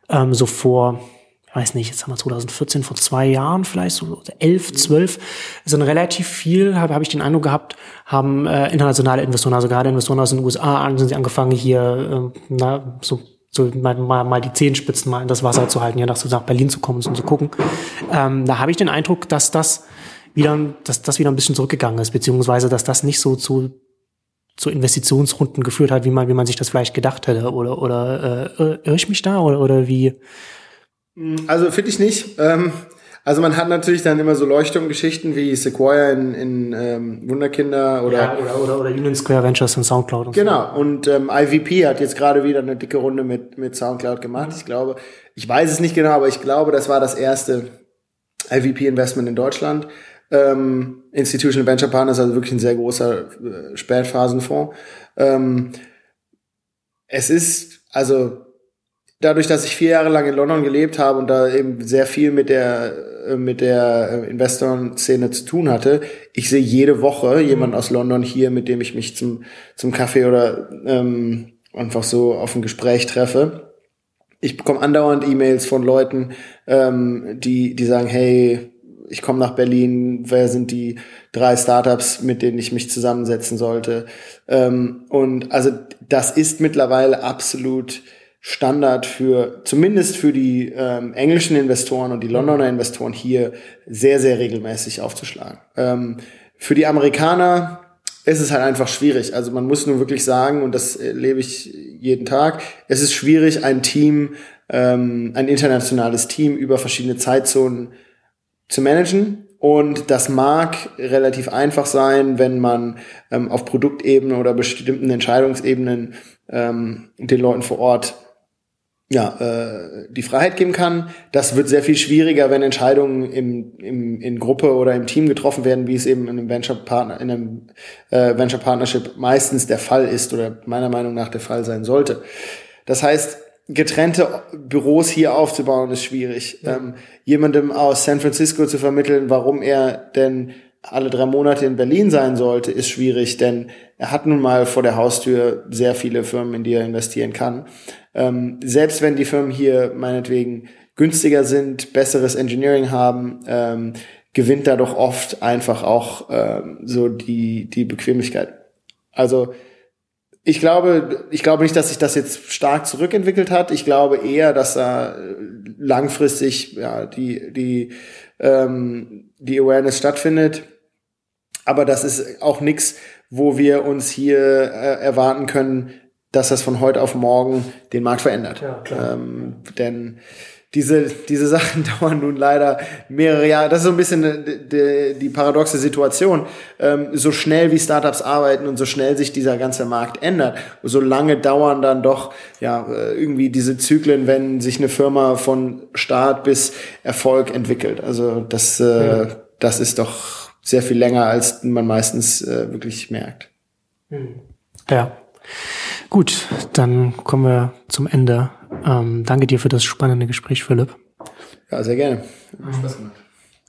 ähm, so vor, ich weiß nicht, jetzt haben wir 2014, vor zwei Jahren vielleicht, so elf, zwölf, sind relativ viel, habe hab ich den Eindruck gehabt, haben äh, internationale Investoren, also gerade Investoren aus den USA, sind sie angefangen hier, äh, na, so so mal, mal, mal die Zehenspitzen mal in das Wasser zu halten, ja, nach, so nach Berlin zu kommen und zu gucken. Ähm, da habe ich den Eindruck, dass das wieder, dass das wieder ein bisschen zurückgegangen ist, beziehungsweise dass das nicht so zu zu Investitionsrunden geführt hat, wie man, wie man sich das vielleicht gedacht hätte. Oder, oder äh, irre ich mich da oder, oder wie? Also finde ich nicht. Ähm, also man hat natürlich dann immer so Leuchtturmgeschichten wie Sequoia in, in ähm, Wunderkinder oder, ja, oder, oder, oder Union Square Ventures und Soundcloud. Und genau, so. und ähm, IVP hat jetzt gerade wieder eine dicke Runde mit, mit Soundcloud gemacht. Ich glaube, ich weiß es nicht genau, aber ich glaube, das war das erste IVP-Investment in Deutschland. Ähm, Institutional Venture Partners, also wirklich ein sehr großer äh, Spätphasenfonds. Ähm, es ist, also dadurch, dass ich vier Jahre lang in London gelebt habe und da eben sehr viel mit der äh, mit der äh, Investoren-Szene zu tun hatte, ich sehe jede Woche jemanden aus London hier, mit dem ich mich zum zum Kaffee oder ähm, einfach so auf ein Gespräch treffe. Ich bekomme andauernd E-Mails von Leuten, ähm, die die sagen, hey, ich komme nach Berlin, wer sind die drei Startups, mit denen ich mich zusammensetzen sollte? Ähm, und also das ist mittlerweile absolut Standard für, zumindest für die ähm, englischen Investoren und die Londoner Investoren hier sehr, sehr regelmäßig aufzuschlagen. Ähm, für die Amerikaner ist es halt einfach schwierig. Also man muss nur wirklich sagen, und das erlebe ich jeden Tag, es ist schwierig, ein Team, ähm, ein internationales Team über verschiedene Zeitzonen zu managen. Und das mag relativ einfach sein, wenn man ähm, auf Produktebene oder bestimmten Entscheidungsebenen ähm, den Leuten vor Ort ja, äh, die Freiheit geben kann. Das wird sehr viel schwieriger, wenn Entscheidungen im, im, in Gruppe oder im Team getroffen werden, wie es eben in einem Venture Partner, in einem äh, Venture Partnership meistens der Fall ist oder meiner Meinung nach der Fall sein sollte. Das heißt, getrennte Büros hier aufzubauen ist schwierig. Ja. Ähm, jemandem aus San Francisco zu vermitteln, warum er denn alle drei Monate in Berlin sein sollte, ist schwierig, denn er hat nun mal vor der Haustür sehr viele Firmen, in die er investieren kann. Ähm, selbst wenn die Firmen hier meinetwegen günstiger sind, besseres Engineering haben, ähm, gewinnt da doch oft einfach auch ähm, so die, die Bequemlichkeit. Also ich glaube, ich glaube nicht, dass sich das jetzt stark zurückentwickelt hat. Ich glaube eher, dass da langfristig ja, die, die, ähm, die Awareness stattfindet. Aber das ist auch nichts, wo wir uns hier äh, erwarten können, dass das von heute auf morgen den Markt verändert. Ja, klar. Ähm, denn diese, diese Sachen dauern nun leider mehrere Jahre. Das ist so ein bisschen die, die, die paradoxe Situation. Ähm, so schnell wie Startups arbeiten und so schnell sich dieser ganze Markt ändert, so lange dauern dann doch ja äh, irgendwie diese Zyklen, wenn sich eine Firma von Start bis Erfolg entwickelt. Also das, äh, ja. das ist doch sehr viel länger, als man meistens äh, wirklich merkt. Ja. Gut, dann kommen wir zum Ende. Ähm, danke dir für das spannende Gespräch, Philipp. Ja, sehr gerne. Spaß gemacht.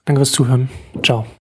Danke fürs Zuhören. Ciao.